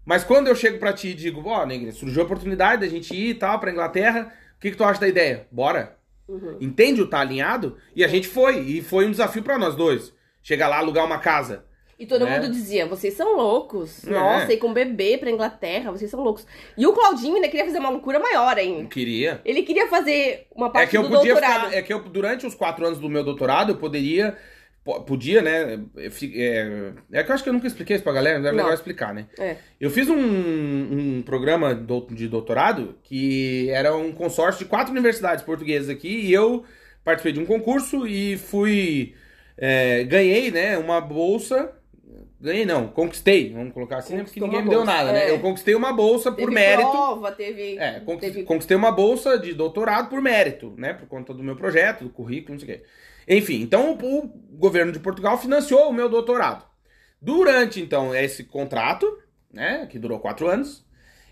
Mas quando eu chego pra ti e digo, ó, negra, surgiu a oportunidade da gente ir e tal pra Inglaterra, o que, que tu acha da ideia? Bora? Uhum. Entende o tá alinhado? E a gente foi, e foi um desafio pra nós dois. Chegar lá, alugar uma casa. E todo né? mundo dizia, vocês são loucos. É. Nossa, ir com bebê pra Inglaterra, vocês são loucos. E o Claudinho ainda queria fazer uma loucura maior ainda. queria. Ele queria fazer uma É parte que eu do podia doutorado. ficar, é que eu durante os quatro anos do meu doutorado eu poderia, po- podia, né? É, é que eu acho que eu nunca expliquei isso pra galera, mas é Não. legal explicar, né? É. Eu fiz um, um programa de doutorado que era um consórcio de quatro universidades portuguesas aqui e eu participei de um concurso e fui é, ganhei, né? Uma bolsa. Ganhei não, conquistei, vamos colocar assim, né? Porque ninguém me deu bolsa, nada, né? é. Eu conquistei uma bolsa por Teve mérito. prova, teve... É, conquist- teve... conquistei uma bolsa de doutorado por mérito, né? Por conta do meu projeto, do currículo, não sei o quê. Enfim, então o, o governo de Portugal financiou o meu doutorado. Durante, então, esse contrato, né? Que durou quatro anos,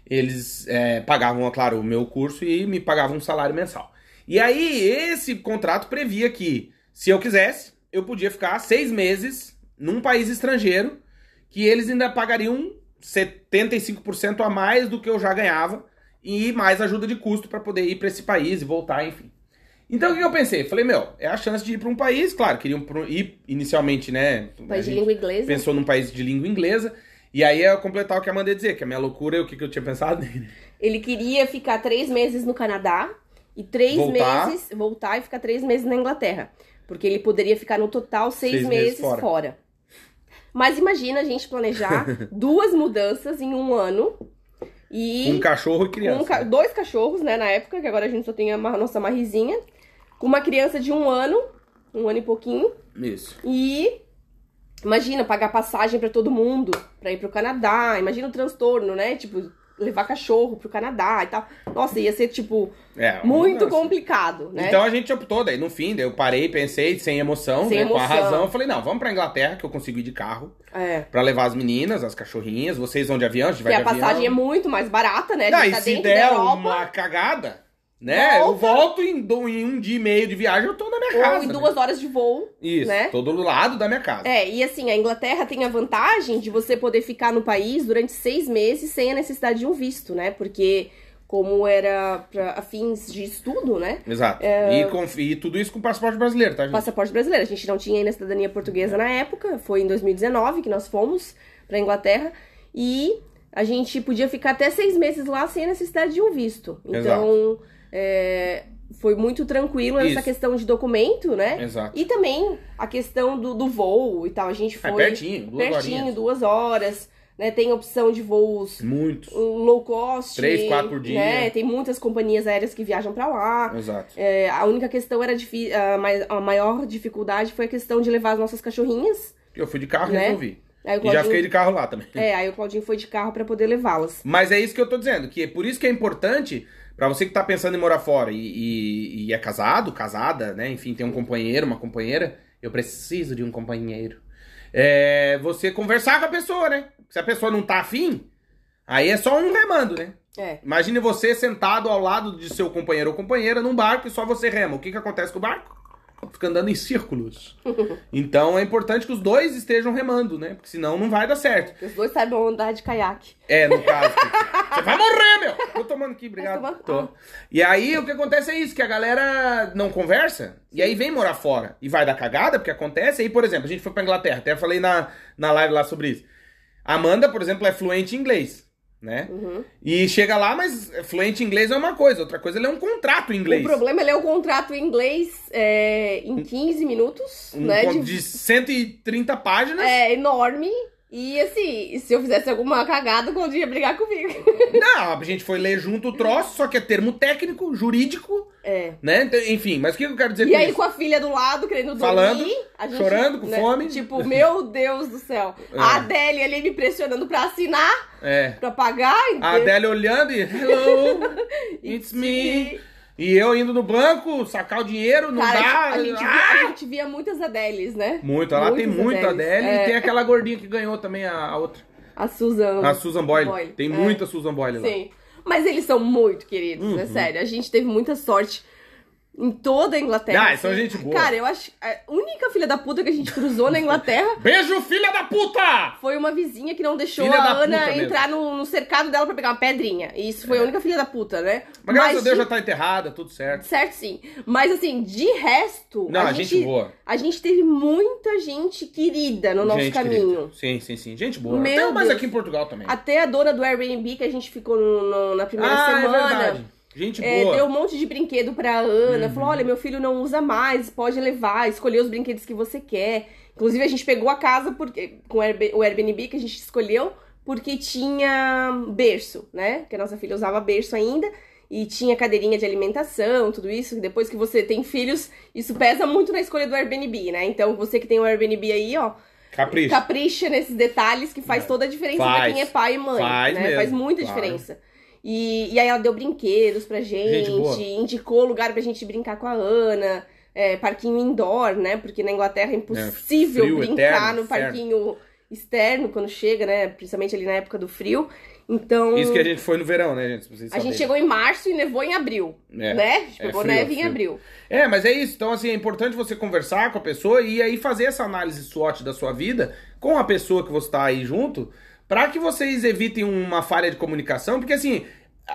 eles é, pagavam, é claro, o meu curso e me pagavam um salário mensal. E aí, esse contrato previa que, se eu quisesse, eu podia ficar seis meses num país estrangeiro, que eles ainda pagariam 75% a mais do que eu já ganhava e mais ajuda de custo para poder ir para esse país e voltar, enfim. Então o que eu pensei? Falei, meu, é a chance de ir para um país, claro, queriam ir inicialmente, né? País de língua inglesa. Pensou num país de língua inglesa. E aí eu completar o que a Amanda ia dizer, que a minha loucura, o que, que eu tinha pensado Ele queria ficar três meses no Canadá e três Voltar. meses voltar e ficar três meses na Inglaterra. Porque ele poderia ficar no total seis, Seis meses meses, fora. fora. Mas imagina a gente planejar duas mudanças em um ano e um cachorro e criança. um ca- dois cachorros, né, na época, que agora a gente só tem a nossa marrizinha, com uma criança de um ano, um ano e pouquinho, Isso. e imagina pagar passagem pra todo mundo pra ir pro Canadá. Imagina o transtorno, né? Tipo, levar cachorro pro Canadá e tal. Nossa, ia ser, tipo, É, muito mudança. complicado, né? Então a gente optou, daí no fim, daí eu parei, pensei, sem emoção, Sem né, com a emoção. razão. Eu falei, não, vamos pra Inglaterra, que eu consigo ir de carro, é. pra levar as meninas, as cachorrinhas, vocês vão de avião, a gente vai a de passagem é avião. muito mais barata, né? A gente e tá se dentro der uma cagada, né, eu Volta. volto em, do- em um dia e meio de viagem, eu tô na minha casa. Ou em né? duas horas de voo. Isso, né? tô do lado da minha casa. É, e assim, a Inglaterra tem a vantagem de você poder ficar no país durante seis meses sem a necessidade de um visto, né? Porque como era para fins de estudo, né? Exato. É. E, com- e tudo isso com passaporte brasileiro, tá, gente? Passaporte brasileiro. A gente não tinha ainda cidadania portuguesa na época. Foi em 2019 que nós fomos pra Inglaterra. E a gente podia ficar até seis meses lá sem a necessidade de um visto. Então, é, foi muito tranquilo essa Isso. questão de documento, né? Exato. E também a questão do, do voo e tal. A gente É foi pertinho, duas pertinho, horinhas. duas horas. Né? Tem opção de voos Muito. low cost. Três, quatro por dia. Né? Tem muitas companhias aéreas que viajam pra lá. Exato. É, a única questão era a, a maior dificuldade foi a questão de levar as nossas cachorrinhas. Eu fui de carro e Né? resolvi. Aí o E já Claudinho, fiquei de carro lá também. é, aí o Claudinho foi de carro pra poder levá-las. Mas é isso que eu tô dizendo, que é por isso que é importante, pra você que tá pensando em morar fora e, e- e é casado, casada, né? Enfim, tem um companheiro, uma companheira. Eu preciso de um companheiro. é você conversar com a pessoa, né? Se a pessoa não tá afim, aí é só um remando, né? É. Imagine você sentado ao lado de seu companheiro ou companheira num barco e só você rema. O que, que acontece com o barco? Fica andando em círculos. Então é importante que os dois estejam remando, né? Porque senão não vai dar certo. Os dois sabem andar de caiaque. É, no caso. Você vai morrer, meu! Tô tomando aqui, obrigado. Tomar? Tô. E aí o que acontece é isso, que a galera não conversa e aí vem morar fora. E vai dar cagada, porque acontece. Aí, por exemplo, a gente foi pra Inglaterra, até falei na, na live lá sobre isso. Amanda, por exemplo, é fluente em inglês, né? Uhum. E chega lá, mas fluente em inglês é uma coisa, outra coisa ele é um contrato em inglês. O problema é ler o contrato em inglês é, em 15 minutos, Um né? de- de 130 páginas. É enorme. E assim, se eu fizesse alguma cagada, o Claudinho ia brigar comigo. Não, a gente foi ler junto o troço, só que é termo técnico, jurídico, É. né? Então, Enfim, mas o que eu quero dizer E com aí, isso? com a filha do lado, querendo dormir. Falando, a gente, chorando, com né, fome. Tipo, meu Deus do céu. É. A Adélia ali me pressionando pra assinar, É. pra pagar. A? Adélia olhando e hello, it's me. E eu indo no banco, sacar o dinheiro, não Cara, dá. a, gente, Ah! via, a gente via muitas Adélias, né? Muito, ela tem Muitas muito a Adélias. Adélia É. e tem aquela gordinha que ganhou também a, a outra. A Susan. A Susan Boyle. Boyle, Tem é. muita Susan Boyle lá. Sim. Mas eles são muito queridos, Uhum. é sério. A gente teve muita sorte em toda a Inglaterra. Ah, são gente boa. Cara, eu acho. A única filha da puta que a gente cruzou na Inglaterra Beijo, filha da puta! foi uma vizinha que não deixou Filha a Ana entrar no, no cercado dela pra pegar uma pedrinha. E isso foi a única filha da puta, né? Mas graças a Deus de- já tá enterrada, tudo certo. Certo, sim. Mas assim, de resto. Não, a gente boa. A gente teve muita gente querida no nosso gente caminho. querida. Sim, sim, sim. Gente boa. Meu Até mais aqui em Portugal também. Até a dona do Airbnb que a gente ficou no- no- na primeira ah, semana. é verdade. Gente É, boa. deu um monte de brinquedo pra Ana. Uhum. Falou: olha, meu filho não usa mais, pode levar, escolher os brinquedos que você quer. Inclusive, a gente pegou a casa porque, com o Airb- o Airbnb que a gente escolheu, porque tinha berço, né? Que a nossa filha usava berço ainda. E tinha cadeirinha de alimentação, tudo isso. que Depois que você tem filhos, isso pesa muito na escolha do Airbnb, né? Então, você que tem um Airbnb aí, ó, Capricho. capricha nesses detalhes que faz toda a diferença pra Faz. quem é pai e mãe. Faz né? mesmo, Faz muita claro. diferença. E, e aí ela deu brinquedos pra gente, Gente indicou lugar pra gente brincar com a Ana, é, parquinho indoor, né? Porque na Inglaterra é impossível frio, brincar eterno, no parquinho externo quando chega, né? Principalmente ali na época do frio. Então. Isso que a gente foi no verão, né, gente? A gente chegou em março e nevou em abril, É, né? A gente é pegou frio, neve em abril. É, mas é isso. Então, assim, é importante você conversar com a pessoa e aí fazer essa análise SWOT da sua vida com a pessoa que você tá aí junto, pra que vocês evitem uma falha de comunicação, porque assim,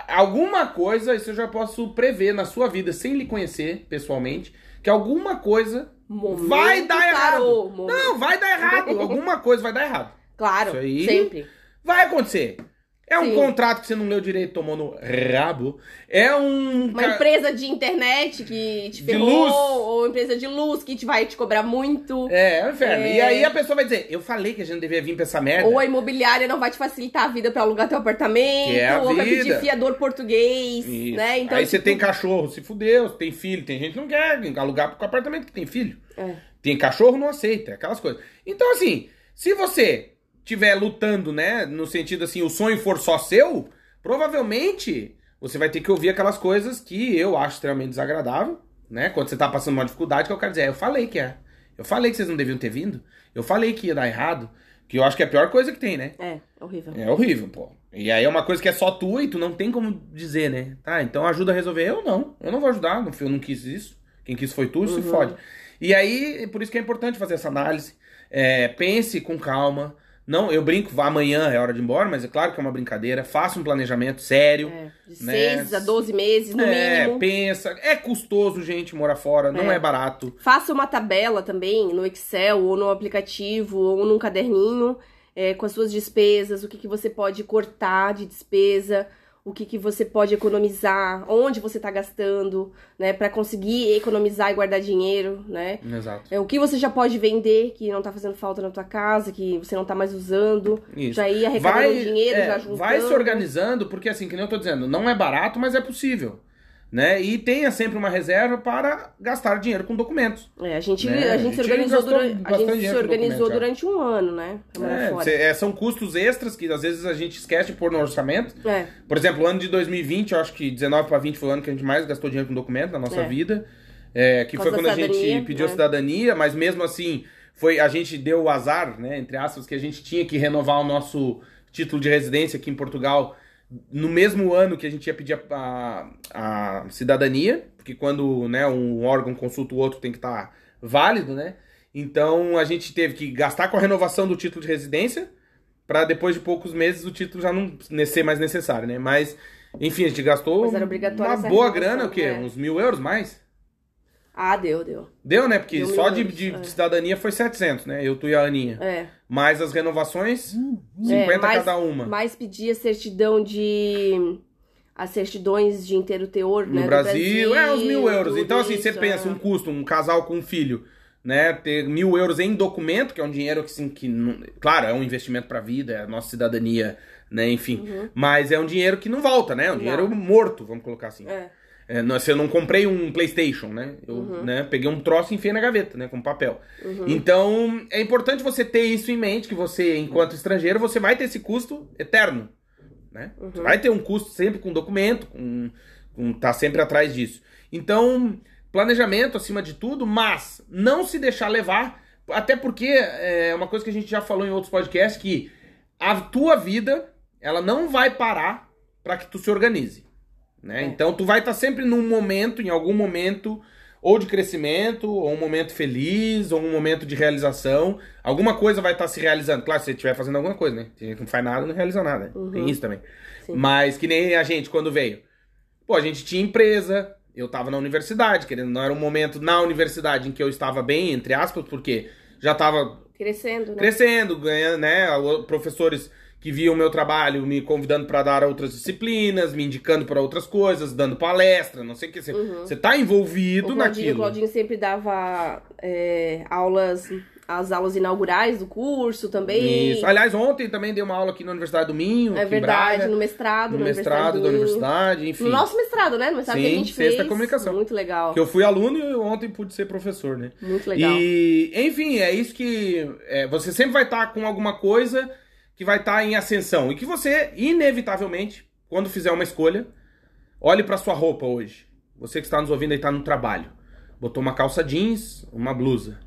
alguma coisa, isso eu já posso prever na sua vida, sem lhe conhecer pessoalmente, que alguma coisa Momento vai dar errado. momento- Não, vai dar errado. alguma coisa vai dar errado. Claro, Isso aí- sempre. Vai acontecer. É um Sim. contrato que você não leu direito, tomou no rabo. É um. Uma empresa de internet que te De ferrou, luz. ou empresa de luz que te vai te cobrar muito. É, é um inferno. É. E aí a pessoa vai dizer, eu falei que a gente não devia vir pra essa merda. Ou a imobiliária não vai te facilitar a vida pra alugar teu apartamento, Que é a ou vai vida. pedir fiador português, Isso. né? Então, aí você tipo, tem cachorro, se fudeu, tem filho, tem gente que não quer alugar pro apartamento que tem filho. É. Tem cachorro, não aceita, aquelas coisas. Então, assim, se você estiver lutando, né, no sentido assim, o sonho for só seu, provavelmente você vai ter que ouvir aquelas coisas que eu acho extremamente desagradável, né? Quando você tá passando uma dificuldade, que eu quero dizer, "É, eu falei que é. Eu falei que vocês não deviam ter vindo. Eu falei que ia dar errado. Que eu acho que é a pior coisa que tem, né? É, horrível. É horrível, pô. E aí é uma coisa que é só tua e tu não tem como dizer, né? Tá, então ajuda a resolver. Eu não. Eu não vou ajudar. Eu não quis isso. Quem quis foi tu, se Uhum. fode. E aí, por isso que é importante fazer essa análise. É, pense com calma. Não, eu brinco, vá amanhã, é hora de ir embora, mas é claro que é uma brincadeira. Faça um planejamento sério. É, de né? 6 a 12 meses, no é, mínimo. pensa. É custoso, gente, morar fora. Não É. é barato. Faça uma tabela também no Excel, ou no aplicativo, ou num caderninho, é, com as suas despesas, o que, que você pode cortar de despesa, o que, que você pode economizar, onde você tá gastando, né? Pra conseguir economizar e guardar dinheiro, né? Exato. É, o que você já pode vender, que não tá fazendo falta na tua casa, que você não tá mais usando. Isso. Já ir arrecadando dinheiro, é, já juntando. vai se organizando, porque assim, que nem eu tô dizendo, não é barato, mas é possível. Né? E tenha sempre uma reserva para gastar dinheiro com documentos. É, a gente, Né? a gente A se organizou, durante, a gente se organizou durante um ano, né? É, cê- é, são custos extras que às vezes a gente esquece de pôr no orçamento. É. Por exemplo, o ano de 2020, eu acho que 19 para 20 foi o ano que a gente mais gastou dinheiro com documento na nossa É. vida. É, que foi quando a gente pediu a né? cidadania, mas mesmo assim foi a gente deu o azar, né, entre aspas, que a gente tinha que renovar o nosso título de residência aqui em Portugal no mesmo ano que a gente ia pedir a, a, a cidadania, porque quando né, um órgão consulta o outro tem que estar válido, né? Então a gente teve que gastar com a renovação do título de residência para depois de poucos meses o título já não ser mais necessário, né? Mas enfim, a gente gastou uma boa grana, o quê? né? Uns mil euros mais? Ah, deu, deu. Deu, né? Porque Deu só de, euros, de é. cidadania foi 700, né? Eu, tu e a Aninha. É. Mais as renovações, É, 50 mais- cada uma. Mas pedia certidão de. As certidões de inteiro teor, No né? do Brasil, é uns mil euros. Então, assim, você isso, pensa, é. um custo, um casal com um filho, né? Ter mil euros em documento, que é um dinheiro que, assim, que não- claro, é um investimento pra vida, é a nossa cidadania, né? Enfim. Mas é um dinheiro que não volta, né? É um dinheiro Uhum. Não. morto, vamos colocar assim. É. É, se eu não comprei um PlayStation, né? Eu Uhum. né, peguei um troço e enfiei na gaveta, né? Com papel. Então, é importante você ter isso em mente, que você, enquanto estrangeiro, você vai ter esse custo eterno, né? Uhum. Você vai ter um custo sempre com documento, com, com tá sempre atrás disso. Então, planejamento acima de tudo, mas não se deixar levar, até porque é uma coisa que a gente já falou em outros podcasts, que a tua vida, ela não vai parar para que tu se organize. Né? É. Então tu vai estar sempre num momento, em algum momento, ou de crescimento, ou um momento feliz, ou um momento de realização. Alguma coisa vai estar se realizando. Claro, se você estiver fazendo alguma coisa, né? Tem gente que não faz nada, não realiza nada. né? Tem isso também. Sim. Mas que nem a gente quando veio. Pô, a gente tinha empresa, eu tava na universidade, querendo, não era um momento na universidade em que eu estava bem, entre aspas, porque já tava Crescendo, né? crescendo, ganhando, né? Professores que viam o meu trabalho me convidando para dar outras disciplinas, me indicando para outras coisas, dando palestra, não sei o que. Você você tá envolvido Uhum. O Claudinho, o naquilo. Claudinho sempre dava é, aulas, as aulas inaugurais do curso também. Isso. Aliás, ontem também dei uma aula aqui na Universidade do Minho, É verdade, Braga, no mestrado, no na mestrado da universidade, enfim. No nosso mestrado, né? No mestrado que a Sim, gente da fez. comunicação. Muito legal. Que eu fui aluno e ontem pude ser professor, né? Muito legal. E, enfim, é isso que. é, você sempre vai estar com alguma coisa que vai estar em ascensão. E que você, inevitavelmente, quando fizer uma escolha, olhe para sua roupa hoje. Você que está nos ouvindo aí está no trabalho. Botou uma calça jeans, uma blusa.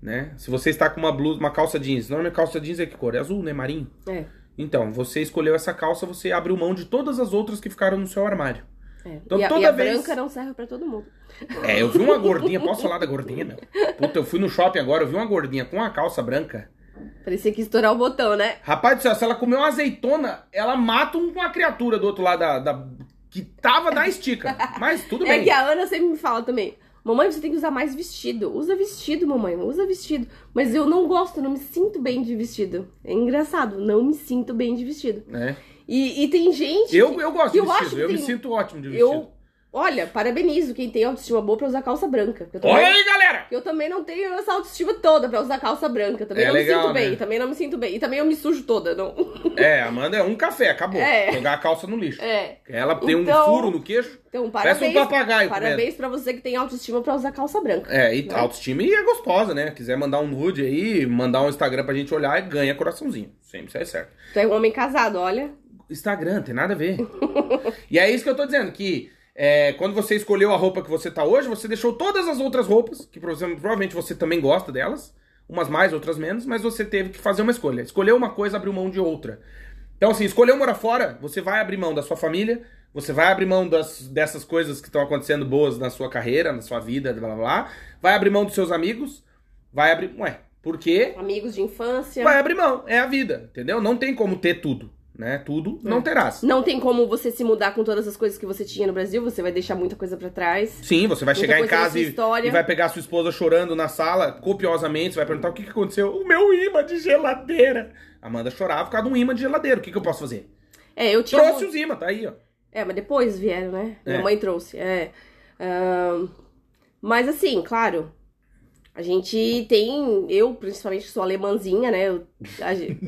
Né? Se você está com uma blusa, uma calça jeans, normalmente calça jeans é que cor? É azul, né? Marinho. É, Então, você escolheu essa calça, você abriu mão de todas as outras que ficaram no seu armário. é. Então, e a, toda e a vez- branca não serve pra todo mundo. É, eu vi uma gordinha, posso falar da gordinha, meu? Puta, eu fui no shopping agora, eu vi uma gordinha com uma calça branca. Parecia que estourar o botão, né? Rapaz do céu, se ela comer uma azeitona, ela mata um- uma criatura do outro lado da. da- que tava da estica. Mas tudo É bem. que a Ana sempre me fala também. Mamãe, você tem que usar mais vestido. Usa vestido, mamãe. Usa vestido. Mas eu não gosto, não me sinto bem de vestido. É engraçado, não me sinto bem de vestido. É. E, e tem gente. Eu, eu gosto de eu vestido, eu me tem- sinto ótimo de vestido. Eu, olha, parabenizo quem tem autoestima boa pra usar calça branca. Eu também, Olha aí, galera! eu também não tenho essa autoestima toda pra usar calça branca. Também É não legal, me sinto bem. né? Também não me sinto bem. E também eu me sujo toda, não. É, Amanda é um café, acabou. É. Jogar a calça no lixo. É. Ela tem um Então- furo no queixo. Então, Parece parabéns. um papagaio Parabéns pra você que tem autoestima pra usar calça branca. É, e Né? autoestima e é gostosa, né? Quiser mandar um nude aí, mandar um Instagram pra gente olhar, ganha coraçãozinho. Sempre sai certo. Tu é um homem casado, olha. Instagram, tem nada a ver. e é isso que eu tô dizendo, que é, quando você escolheu a roupa que você tá hoje, você deixou todas as outras roupas, que prova- provavelmente você também gosta delas, umas mais, outras menos, mas você teve que fazer uma escolha. Escolheu uma coisa, abriu mão de outra. Então, assim, escolheu morar fora, você vai abrir mão da sua família, você vai abrir mão das, dessas coisas que estão acontecendo boas na sua carreira, na sua vida, blá blá blá. Vai abrir mão dos seus amigos, vai abrir. Ué, por quê? Amigos de infância. Vai abrir mão, é a vida, entendeu? Não tem como ter tudo, né? Tudo não terás. Não tem como você se mudar com todas as coisas que você tinha no Brasil, você vai deixar muita coisa pra trás. Sim, você vai chegar em casa e, e vai pegar sua esposa chorando na sala, copiosamente, você vai perguntar o que, que aconteceu. O meu imã de geladeira. Amanda chorava por causa de um imã de geladeira. O que, que eu posso fazer? É, eu tinha. Trouxe os imãs, tá aí, ó. É, mas depois vieram, né? É. Minha mãe trouxe. É. Ahn, mas assim, claro. A gente tem, eu principalmente sou alemãzinha, né? eu-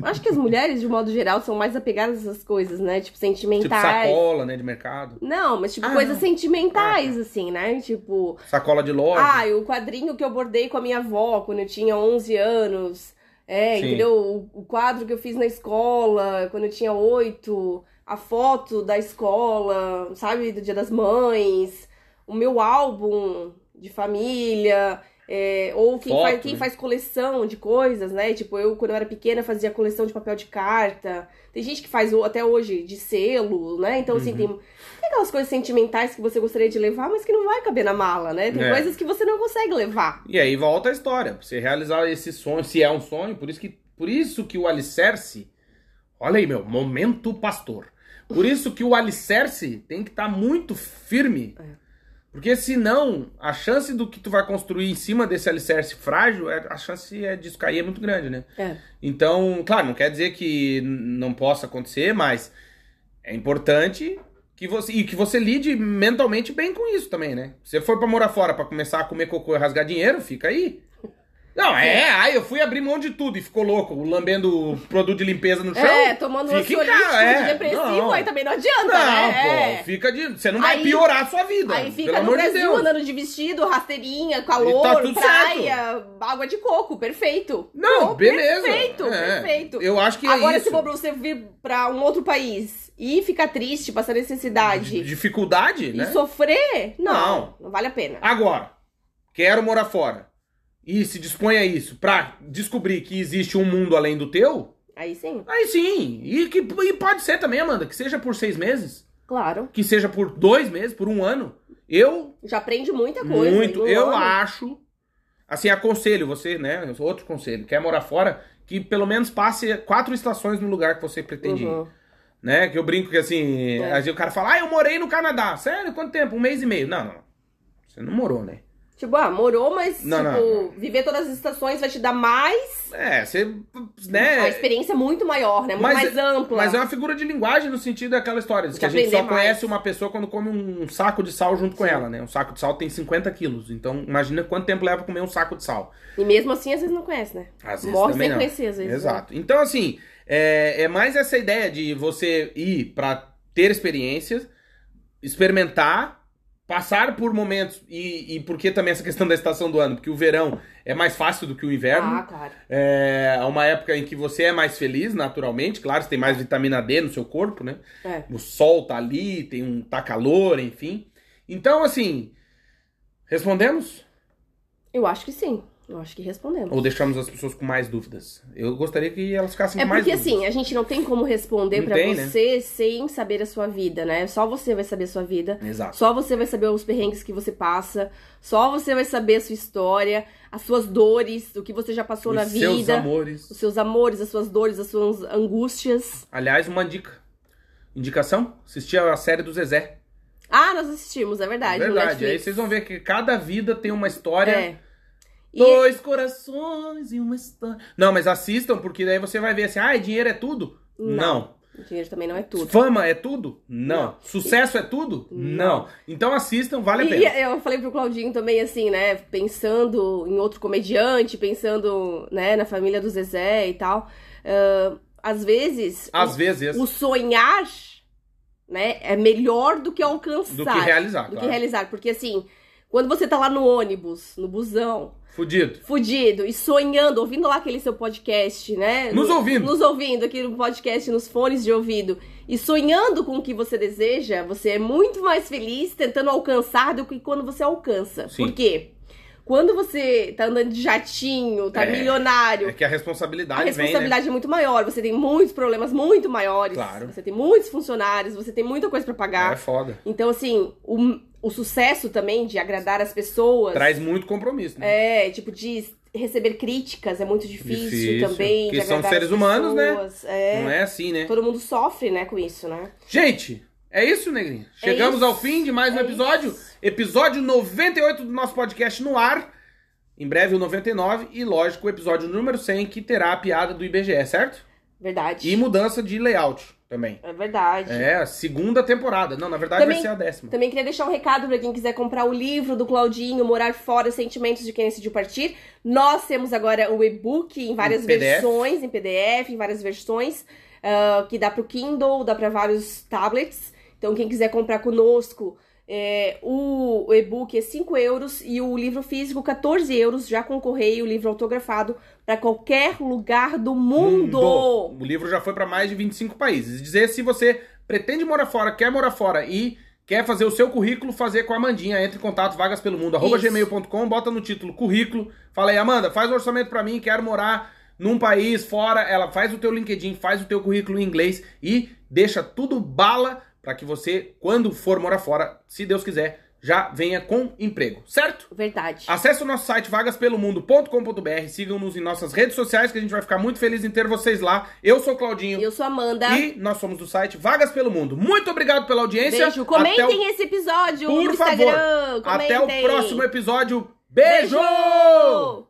a acho que as mulheres, de um modo geral, são mais apegadas a essas coisas, né? Tipo, Tipo sentimentais. sacola, né, de mercado. Não, mas tipo, Ah, coisas não. sentimentais, assim, né? Tipo, Sacola de loja. Ah, o quadrinho que eu bordei com a minha avó quando eu tinha 11 anos. É, Sim. entendeu? O, o quadro que eu fiz na escola quando eu tinha 8. A foto da escola, sabe? Do Dia das Mães. O meu álbum de família. É, ou quem, Foto, faz, quem né? faz coleção de coisas, né? Tipo, eu, quando eu era pequena, fazia coleção de papel de carta. Tem gente que faz até hoje de selo, né? Então, Uhum. assim, tem, tem aquelas coisas sentimentais que você gostaria de levar, mas que não vai caber na mala, né? Tem É. coisas que você não consegue levar. E aí volta a história. Você realizar esse sonho, se é um sonho, por isso que, por isso que o alicerce. Olha aí, meu, momento pastor. Por isso que o alicerce tem que estar muito firme. É. Porque senão, a chance do que tu vai construir em cima desse alicerce frágil, é- a chance é disso cair é muito grande, né? É. Então, claro, não quer dizer que não possa acontecer, mas é importante que você e que você lide mentalmente bem com isso também, né? Se você for pra morar fora pra começar a comer cocô e rasgar dinheiro, fica aí. Não, é, aí eu fui abrir mão de tudo e ficou louco, lambendo produto de limpeza no chão. É, tomando fica ansiolítico é. de depressivo, Não. aí também não adianta, Não, né? pô, fica de. Você não vai Aí- piorar a sua vida. Aí pelo fica no amor de Brasil andando de vestido, rasteirinha, E calor, tá praia, água de coco, perfeito. Não, Pô, beleza. Perfeito, É. perfeito. Eu acho que é Agora, se for pra você vir pra um outro país e ficar triste, passar necessidade Dificuldade, e né? sofrer, não, Não. não, vale a pena. Agora, quero morar fora e se dispõe a isso pra descobrir que existe um mundo além do teu, Aí sim, aí sim. E, que, e pode ser também, Amanda, que seja por seis meses, claro. que seja por dois meses, por um ano. Eu, Já aprende muita coisa. muito, um eu ano. acho. Assim, aconselho você, né? Outro conselho, quer morar fora, que pelo menos passe quatro estações no lugar que você pretende ir. Uhum. Né? Que eu brinco que assim, É. às vezes o cara fala, ah, eu morei no Canadá. Sério? Quanto tempo? Um mês e meio. Não, não. Você não morou, né? Tipo, ah, morou, mas, Não, tipo, não, viver todas as estações vai te dar mais. É, você. A Né? experiência é muito maior, né? Muito Mas- mais ampla. Mas é uma figura de linguagem no sentido daquela história. de que a gente só mais. conhece uma pessoa quando come um saco de sal junto com Sim. ela, né? Um saco de sal tem 50 quilos. Então, imagina quanto tempo leva pra comer um saco de sal. E mesmo assim, às vezes não conhece, né? Às vezes Morre sem não. conhecer, às vezes. né? Exato. Então, assim, é, é mais essa ideia de você ir pra ter experiências, experimentar, passar por momentos, e, e por que também essa questão da estação do ano? Porque o verão é mais fácil do que o inverno. Ah, claro. É uma época em que você é mais feliz, naturalmente. Claro, você tem mais vitamina D no seu corpo, né? É. O sol tá ali, tem um tá calor, enfim. Então, assim, respondemos Eu acho que sim. Eu acho que respondemos. ou deixamos as pessoas com mais dúvidas? Eu gostaria que elas ficassem É com mais porque dúvidas. assim, a gente não tem como responder tem, né? você sem saber a sua vida, né? Só você vai saber a sua vida. Exato. Só você vai saber os perrengues que você passa. Só você vai saber a sua história, as suas dores, o que você já passou na Os seus vida. amores. Os seus amores, as suas dores, as suas angústias. Aliás, uma dica. Indicação? Assistir a série do Zezé. Ah, nós assistimos, é verdade. no Verdade. Aí vocês vão ver que cada vida tem uma história. É. E Dois corações e uma história. Não, mas assistam, porque daí você vai ver assim, ah, dinheiro é tudo? Não. o dinheiro também não é tudo. Fama é tudo? Não. Não. Sucesso é tudo? Não. Não. Então assistam, vale a E pena. eu falei pro Claudinho também, assim, né? Pensando em outro comediante, pensando, né, na família do Zezé e tal. ah, às vezes, Às o, vezes, o sonhar, né, é melhor do que alcançar. do que realizar, Do que claro. realizar. Porque, assim, quando você tá lá no ônibus, no busão, Fudido. fudido e sonhando, ouvindo lá aquele seu podcast, né? Nos No- ouvindo. Nos ouvindo aqui no podcast, nos fones de ouvido. E sonhando com o que você deseja, você é muito mais feliz tentando alcançar do que quando você alcança. Sim. Por quê? Quando você tá andando de jatinho, tá É, milionário, É que a a responsabilidade, responsabilidade é muito maior. Você tem muitos problemas muito maiores. Claro. Você tem muitos funcionários, você tem muita coisa pra vem, né? pagar. É foda. Então, assim, o, o sucesso também de agradar as pessoas. Traz muito compromisso, né? É, tipo, de receber críticas é muito difícil, Difícil, também. que são seres as humanos, né? pessoas. É. Não é assim, né? Todo mundo sofre, né, com isso, né? Gente, é isso, Negrinho. Chegamos isso. ao fim de mais um É episódio. isso. Episódio 98 do nosso podcast no ar. Em breve o 99 e, lógico, o episódio número 100 que terá a piada do IBGE, certo? Verdade. E mudança de layout também. É verdade. É, a segunda temporada. Não, na verdade Também- vai ser a décima. Também queria deixar um recado pra quem quiser comprar o livro do Claudinho, Morar Fora, Sentimentos de Quem Decidiu Partir. Nós temos agora o e-book em várias Em versões, em PDF, em várias versões, ah, que dá pro Kindle, dá pra vários tablets. Então, quem quiser comprar conosco, é, o, o e-book é 5 euros e o livro físico 14 euros, já com correio, livro autografado, pra qualquer lugar do mundo. O livro já foi para mais de 25 países. Dizer se você pretende morar fora, quer morar fora e Quer fazer o seu currículo, fazer com a Amandinha. Entre em contato, vagas pelo mundo, arroba gmail.com, bota no título currículo. Fala aí, Amanda, faz um orçamento pra mim, quero morar num país fora. Ela faz o teu LinkedIn, faz o teu currículo em inglês e deixa tudo bala pra que você, quando for morar fora, se Deus quiser, já venha com emprego, certo? Verdade. Acesse o nosso site vagaspelomundo.com.br, sigam-nos em nossas redes sociais que a gente vai ficar muito feliz em ter vocês lá. Eu sou o Claudinho Eu sou Amanda. e nós somos do site Vagas pelo Mundo. Muito obrigado pela audiência. Beijo. Comentem o- esse episódio Por no favor. Instagram. Até o Comentem. próximo episódio. Beijo! Beijo!